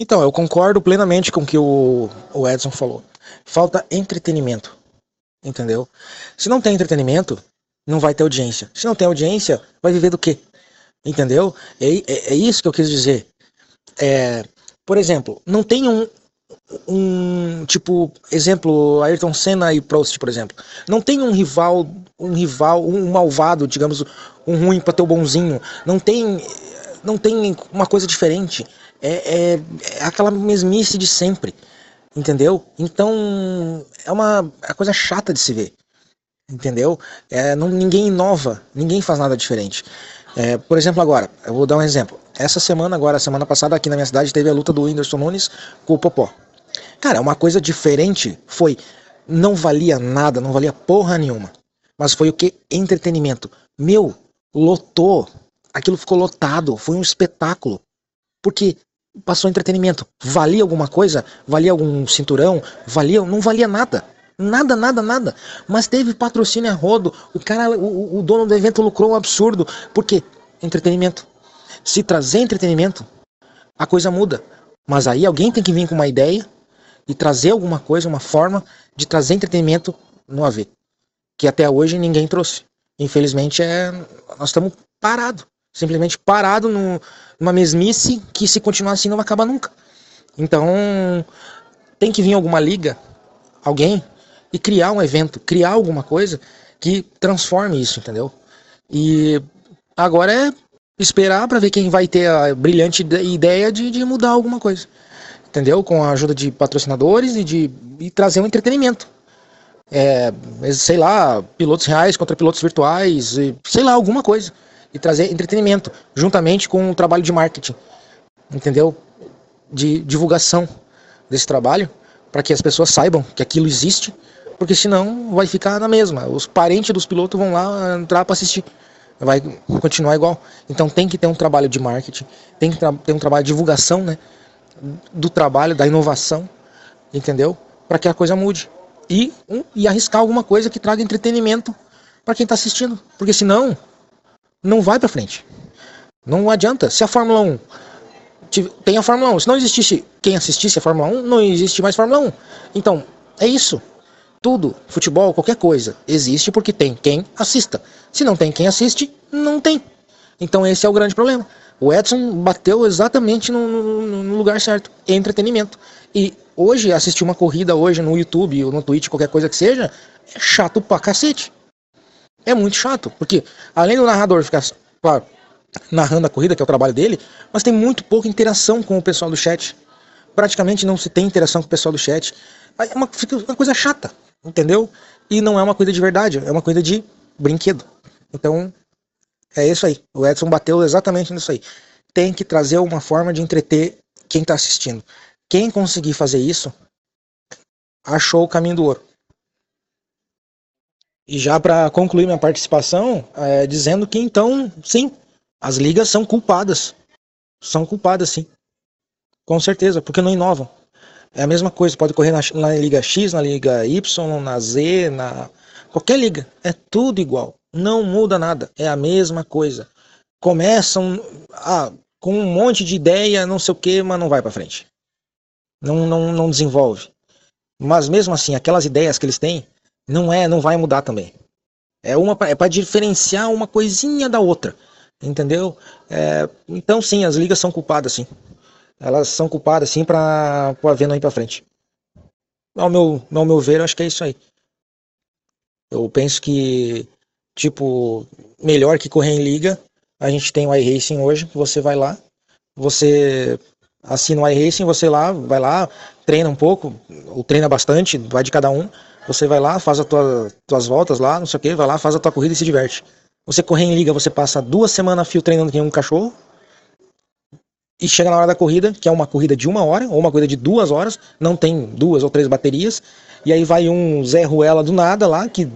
Então, eu concordo plenamente com o que o, o Edson falou. Falta entretenimento. Entendeu? Se não tem entretenimento, não vai ter audiência. Se não tem audiência, vai viver do quê? Entendeu? É, é, é isso que eu quis dizer. É, por exemplo, não tem um, um tipo exemplo Ayrton Senna e Prost por exemplo não tem um rival um rival um malvado digamos um ruim para ter o bonzinho não tem não tem uma coisa diferente é, é, é, aquela mesmice de sempre entendeu então é uma é coisa chata de se ver entendeu é, não, ninguém inova ninguém faz nada diferente é, por exemplo agora eu vou dar um exemplo essa semana agora semana passada aqui na minha cidade teve a luta do Whindersson Nunes com o Popó Cara, uma coisa diferente foi. Não valia nada, não valia porra nenhuma. Mas foi o que? Entretenimento. Meu, lotou. Aquilo ficou lotado. Foi um espetáculo. Porque passou entretenimento. Valia alguma coisa? Valia algum cinturão? Valia? Não valia nada. Nada, nada, nada. Mas teve patrocínio a rodo. O cara, o, o dono do evento lucrou um absurdo. Por quê? Entretenimento. Se trazer entretenimento, a coisa muda. Mas aí alguém tem que vir com uma ideia e trazer alguma coisa, uma forma de trazer entretenimento no AV. Que até hoje ninguém trouxe. Infelizmente, é, nós estamos parados. Simplesmente parado numa mesmice que se continuar assim não vai acabar nunca. Então, tem que vir alguma liga, alguém, e criar um evento, criar alguma coisa que transforme isso, entendeu? E agora é esperar para ver quem vai ter a brilhante ideia de, de mudar alguma coisa entendeu? Com a ajuda de patrocinadores e de e trazer um entretenimento. É, sei lá, pilotos reais contra pilotos virtuais, sei lá, alguma coisa. E trazer entretenimento, juntamente com o trabalho de marketing, entendeu? De divulgação desse trabalho, para que as pessoas saibam que aquilo existe, porque senão vai ficar na mesma. Os parentes dos pilotos vão lá entrar para assistir. Vai continuar igual. Então tem que ter um trabalho de marketing, tem que ter um trabalho de divulgação, né? do trabalho, da inovação, entendeu? Para que a coisa mude. E, um, e arriscar alguma coisa que traga entretenimento para quem está assistindo. Porque senão, não vai para frente. Não adianta. Se a Fórmula 1 tem a Fórmula 1, se não existisse quem assistisse a Fórmula 1, não existe mais Fórmula 1. Então, é isso. Tudo, futebol, qualquer coisa, existe porque tem quem assista. Se não tem quem assiste, não tem. Então esse é o grande problema. O Edson bateu exatamente no, no, no lugar certo, entretenimento. E Hoje, assistir uma corrida hoje no YouTube ou no Twitch, qualquer coisa que seja, é chato pra cacete. É muito chato, porque além do narrador ficar narrando a corrida, que é o trabalho dele, mas tem muito pouca interação com o pessoal do chat. Praticamente não se tem interação com o pessoal do chat. É uma, fica uma coisa chata, entendeu? E não é uma coisa de verdade, é uma coisa de brinquedo. Então, é isso aí. O Edson bateu exatamente nisso aí. Tem que trazer uma forma de entreter quem está assistindo. Quem conseguir fazer isso, achou o caminho do ouro. E já para concluir minha participação, é, dizendo que então, sim, as ligas são culpadas. São culpadas, sim. Com certeza, porque não inovam. É a mesma coisa, pode correr na, na Liga X, na Liga Y, na Z, na. qualquer liga. É tudo igual. Não muda nada. É a mesma coisa. Começam ah, com um monte de ideia, não sei o que, mas não vai para frente. Não, não, não desenvolve. Mas mesmo assim, aquelas ideias que eles têm, não é, não vai mudar também. É uma é para diferenciar uma coisinha da outra, entendeu? É, então sim, as ligas são culpadas sim. Elas são culpadas sim para o Aveno ir para frente. Ao meu, ao meu ver, acho que é isso aí. Eu penso que tipo melhor que correr em liga, a gente tem o iRacing hoje, você vai lá, você assina o iRacing, você lá, vai lá, treina um pouco, ou treina bastante, vai de cada um você vai lá, faz as tua, tuas voltas lá, não sei o que, vai lá, faz a tua corrida e se diverte. Você correr em liga, você passa duas semanas fio treinando que um cachorro. E chega na hora da corrida, que é uma corrida de uma hora, ou uma corrida de duas horas, não tem duas ou três baterias. E aí vai um Zé Ruela do nada lá, que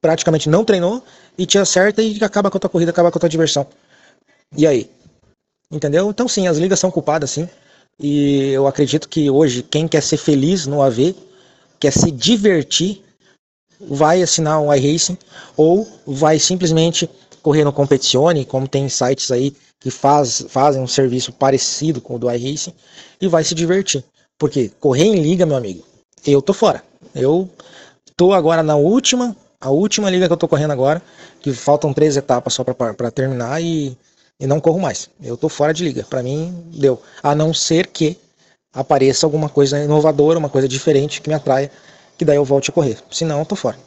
praticamente não treinou, e te acerta e acaba com a tua corrida, acaba com a tua diversão. E aí? Entendeu? Então sim, as ligas são culpadas, sim. E eu acredito que hoje, quem quer ser feliz no AV, quer se divertir, vai assinar um iRacing ou vai simplesmente correr no Competizione, como tem sites aí que faz, fazem um serviço parecido com o do iRacing e vai se divertir. Porque correr em liga, meu amigo, eu tô fora. Eu tô agora na última, a última liga que eu tô correndo agora, que faltam três etapas só para terminar e, e não corro mais. Eu tô fora de liga. Para mim, deu. A não ser que apareça alguma coisa inovadora, uma coisa diferente que me atraia, que daí eu volte a correr. Senão, eu tô fora.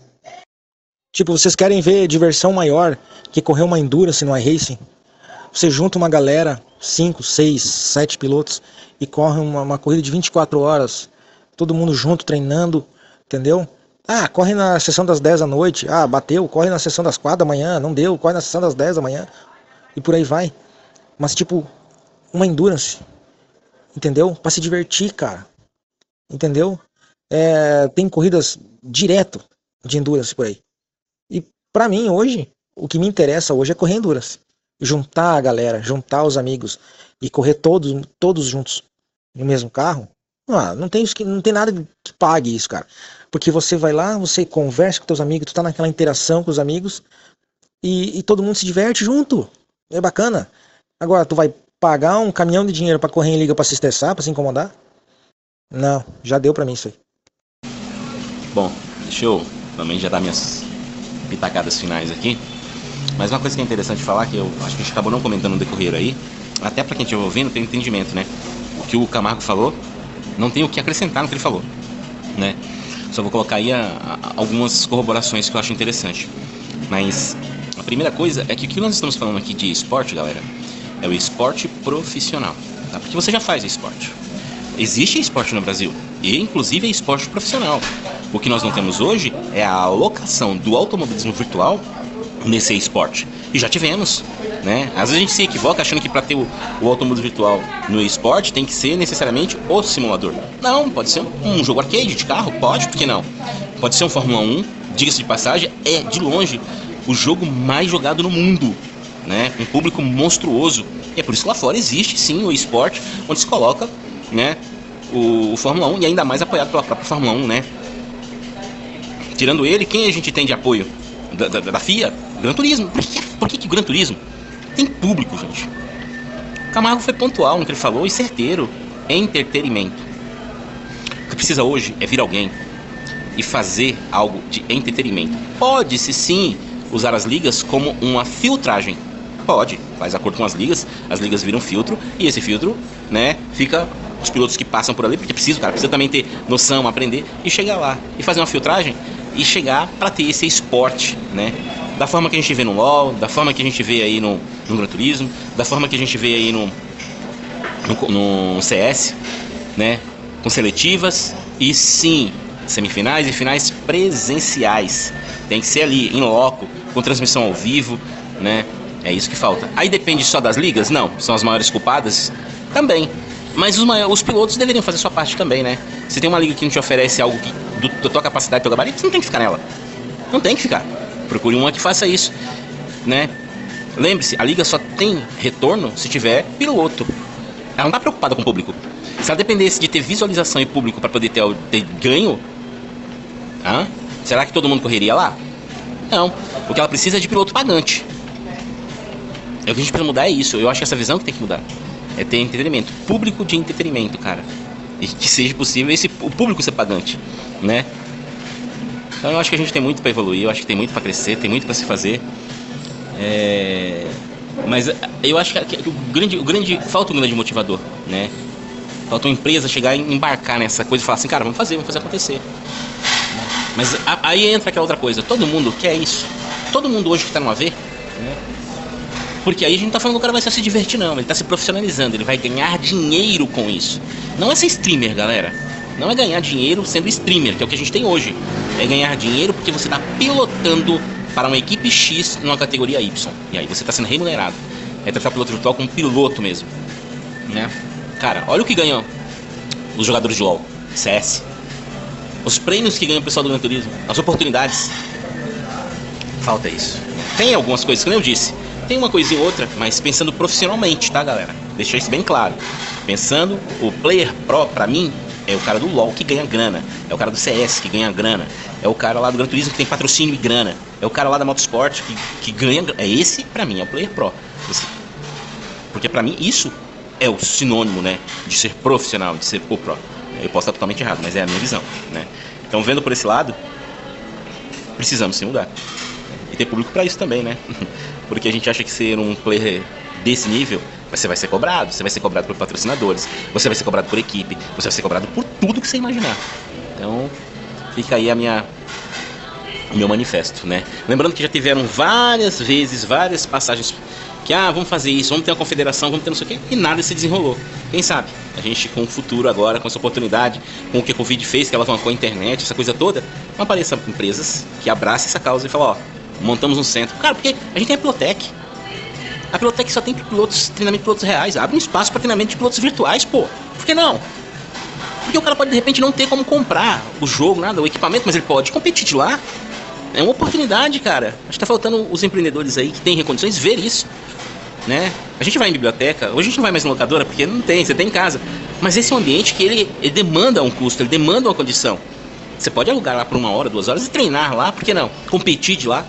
Tipo, vocês querem ver diversão maior que correr uma Endurance no iRacing? Você junta uma galera, 5, 6, 7 pilotos, e corre uma, uma, corrida de 24 horas, todo mundo junto treinando, entendeu? Ah, corre na sessão das 10 da noite, ah, bateu, corre na sessão das 4 da manhã, não deu, corre na sessão das 10 da manhã, e por aí vai. Mas, tipo, uma Endurance, entendeu? Para se divertir, cara, entendeu? É, tem corridas direto de endurance por aí. E para mim hoje, o que me interessa hoje é correr endurance, juntar a galera, juntar os amigos e correr todos, todos juntos no mesmo carro. Ah, não tem não tem nada que pague isso, cara. Porque você vai lá, você conversa com teus amigos, tu tá naquela interação com os amigos e, e todo mundo se diverte junto. É bacana. Agora, tu vai pagar um caminhão de dinheiro para correr em liga para se estressar, para se incomodar? Não, já deu para mim isso aí. Bom, deixa eu também já dar minhas pitacadas finais aqui. Mas uma coisa que é interessante falar, que eu acho que a gente acabou não comentando no decorrer aí, até para quem estiver ouvindo tem entendimento, né? O que o Camargo falou, não tem o que acrescentar no que ele falou, né? Só vou colocar aí a, a, algumas corroborações que eu acho interessante. Mas a primeira coisa é que o que nós estamos falando aqui de esporte, galera, é o esporte profissional. Tá? Porque você já faz esporte. Existe esporte no Brasil, e inclusive é esporte profissional. O que nós não temos hoje é a alocação do automobilismo virtual nesse esporte. E já tivemos, né? Às vezes a gente se equivoca achando que para ter o, o automobilismo virtual no esporte tem que ser necessariamente o simulador. Não, pode ser um jogo arcade de carro, pode, por que não? Pode ser um Fórmula 1, diga-se de passagem, é de longe o jogo mais jogado no mundo né? Um público monstruoso. E é por isso que lá fora existe sim o esporte onde se coloca, né? O, o Fórmula 1 e ainda mais apoiado pela própria Fórmula 1, né? Tirando ele, quem a gente tem de apoio? Da, da, da FIA? Gran Turismo. Por que, por que, que o Gran Turismo tem público, gente? Camargo foi pontual no que ele falou e certeiro. É entretenimento. O que precisa hoje é vir alguém e fazer algo de entretenimento. Pode-se sim usar as ligas como uma filtragem Pode, faz acordo com as ligas, as ligas viram filtro e esse filtro, né, fica os pilotos que passam por ali, porque precisa, cara, precisa também ter noção, aprender e chegar lá e fazer uma filtragem e chegar para ter esse esporte, né? Da forma que a gente vê no LoL, da forma que a gente vê aí no, no Gran Turismo, da forma que a gente vê aí no, no, no CS, né? Com seletivas e sim, semifinais e finais presenciais. Tem que ser ali, em loco, com transmissão ao vivo, né? É isso que falta. Aí depende só das ligas? Não, são as maiores culpadas? Também. Mas os, maiores, os pilotos deveriam fazer sua parte também, né? Se tem uma liga que não te oferece algo que, do, da tua capacidade, teu gabarito, você não tem que ficar nela. Não tem que ficar. Procure uma que faça isso, né? Lembre-se, a liga só tem retorno se tiver piloto. Ela não tá preocupada com o público. Se ela dependesse de ter visualização e público para poder ter, ter ganho, ah, será que todo mundo correria lá? Não. O que ela precisa é de piloto pagante. É o que a gente precisa mudar é isso. Eu acho que essa visão que tem que mudar. É ter entretenimento. Público de entretenimento, cara. E que seja possível esse, o público ser pagante, né? Então eu acho que a gente tem muito para evoluir, eu acho que tem muito para crescer, tem muito para se fazer. É... Mas eu acho que o grande, o grande falta um grande motivador, né? Falta uma empresa chegar e embarcar nessa coisa e falar assim, cara, vamos fazer, vamos fazer acontecer. Mas aí entra aquela outra coisa, todo mundo quer isso. Todo mundo hoje que está no AV? Porque aí a gente não tá falando que o cara vai só se divertir, não. Ele tá se profissionalizando, ele vai ganhar dinheiro com isso. Não é ser streamer, galera. Não é ganhar dinheiro sendo streamer, que é o que a gente tem hoje. É ganhar dinheiro porque você está pilotando para uma equipe X numa categoria Y. E aí você está sendo remunerado. É tratar o piloto virtual como piloto mesmo. Né? Cara, olha o que ganham os jogadores de LoL, CS. Os prêmios que ganha o pessoal do Gran Turismo, as oportunidades. Falta isso. Tem algumas coisas, como eu disse, tem uma coisinha ou outra, mas pensando profissionalmente, tá, galera? Deixa isso bem claro. Pensando, o player pro, pra mim, é o cara do LoL que ganha grana. É o cara do CS que ganha grana. É o cara lá do Gran Turismo que tem patrocínio e grana. É o cara lá da Motorsport que, que ganha É esse, pra mim, é o player pro. Porque pra mim, isso é o sinônimo, né? De ser profissional, de ser o pro. Eu posso estar totalmente errado, mas é a minha visão, né? Então, vendo por esse lado, precisamos se mudar. Ter público para isso também, né? porque a gente acha que ser um player desse nível, você vai ser cobrado, você vai ser cobrado por patrocinadores, você vai ser cobrado por equipe, você vai ser cobrado por tudo que você imaginar. Então, fica aí a minha meu manifesto, né? Lembrando que já tiveram várias vezes, várias passagens que ah, vamos fazer isso, vamos ter uma confederação, vamos ter não sei o quê, e nada se desenrolou. Quem sabe? A gente com o futuro agora, com essa oportunidade, com o que a Covid fez, que ela com a internet, essa coisa toda, apareçam empresas que abracem essa causa e falam, ó, montamos um centro. Cara, porque a gente tem a Pilotec. A Pilotec só tem pilotos, treinamento de pilotos reais. Abre um espaço para treinamento de pilotos virtuais, pô. Por que não? Porque o cara pode de repente não ter como comprar o jogo, nada, o equipamento, mas ele pode competir de lá. É uma oportunidade, cara. Acho que tá faltando os empreendedores aí que têm condições ver isso. Né? A gente vai em biblioteca, hoje a gente não vai mais na locadora porque não tem, você tem em casa. Mas esse é um ambiente que ele, ele demanda um custo, ele demanda uma condição. Você pode alugar lá por uma hora, duas horas e treinar lá, por que não? Competir de lá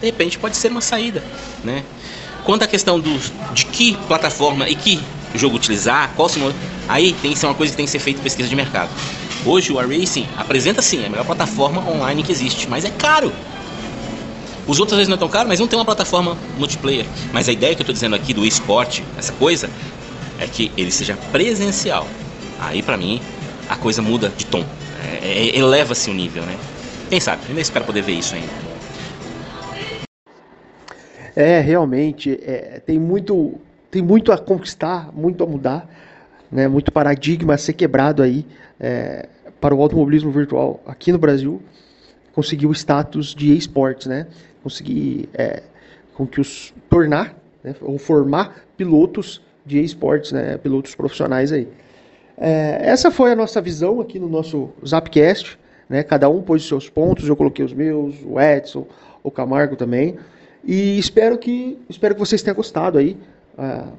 de repente pode ser uma saída, né? Quanto à questão do, de que plataforma e que jogo utilizar, qual simula... aí tem que ser uma coisa que tem que ser feita pesquisa de mercado. Hoje o iRacing apresenta sim a melhor plataforma online que existe, mas é caro. Os outros às vezes não é tão caro, mas não tem uma plataforma multiplayer. Mas a ideia que eu estou dizendo aqui do esporte, essa coisa, é que ele seja presencial. Aí para mim a coisa muda de tom, é, é, eleva-se o nível, né? Quem sabe? Ainda espero poder ver isso ainda. É, realmente, é, tem, muito, tem muito a conquistar, muito a mudar, né, muito paradigma a ser quebrado aí é, para o automobilismo virtual aqui no Brasil, conseguir o status de esportes, né? Conseguir é, com que os tornar, né, ou formar pilotos de esportes, né, pilotos profissionais aí. É, essa foi a nossa visão aqui no nosso Zapcast, né? Cada um pôs os seus pontos, eu coloquei os meus, o Edson, o Camargo também. E espero que, espero que vocês tenham gostado aí uh,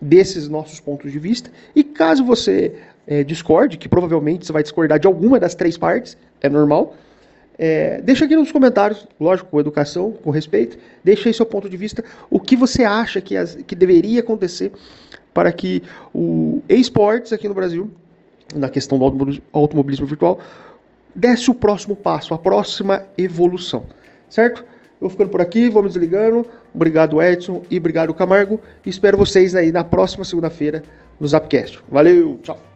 desses nossos pontos de vista. E caso você é, discorde, que provavelmente você vai discordar de alguma das três partes, é normal, é, deixa aqui nos comentários, lógico, com educação, com respeito, deixa aí seu ponto de vista, o que você acha que, as, que deveria acontecer para que o esportes aqui no Brasil, na questão do automobilismo virtual, desse o próximo passo, a próxima evolução, certo? Vou ficando por aqui, vou me desligando. Obrigado, Edson, e obrigado, Camargo. E espero vocês aí na próxima segunda-feira no Zapcast. Valeu, tchau.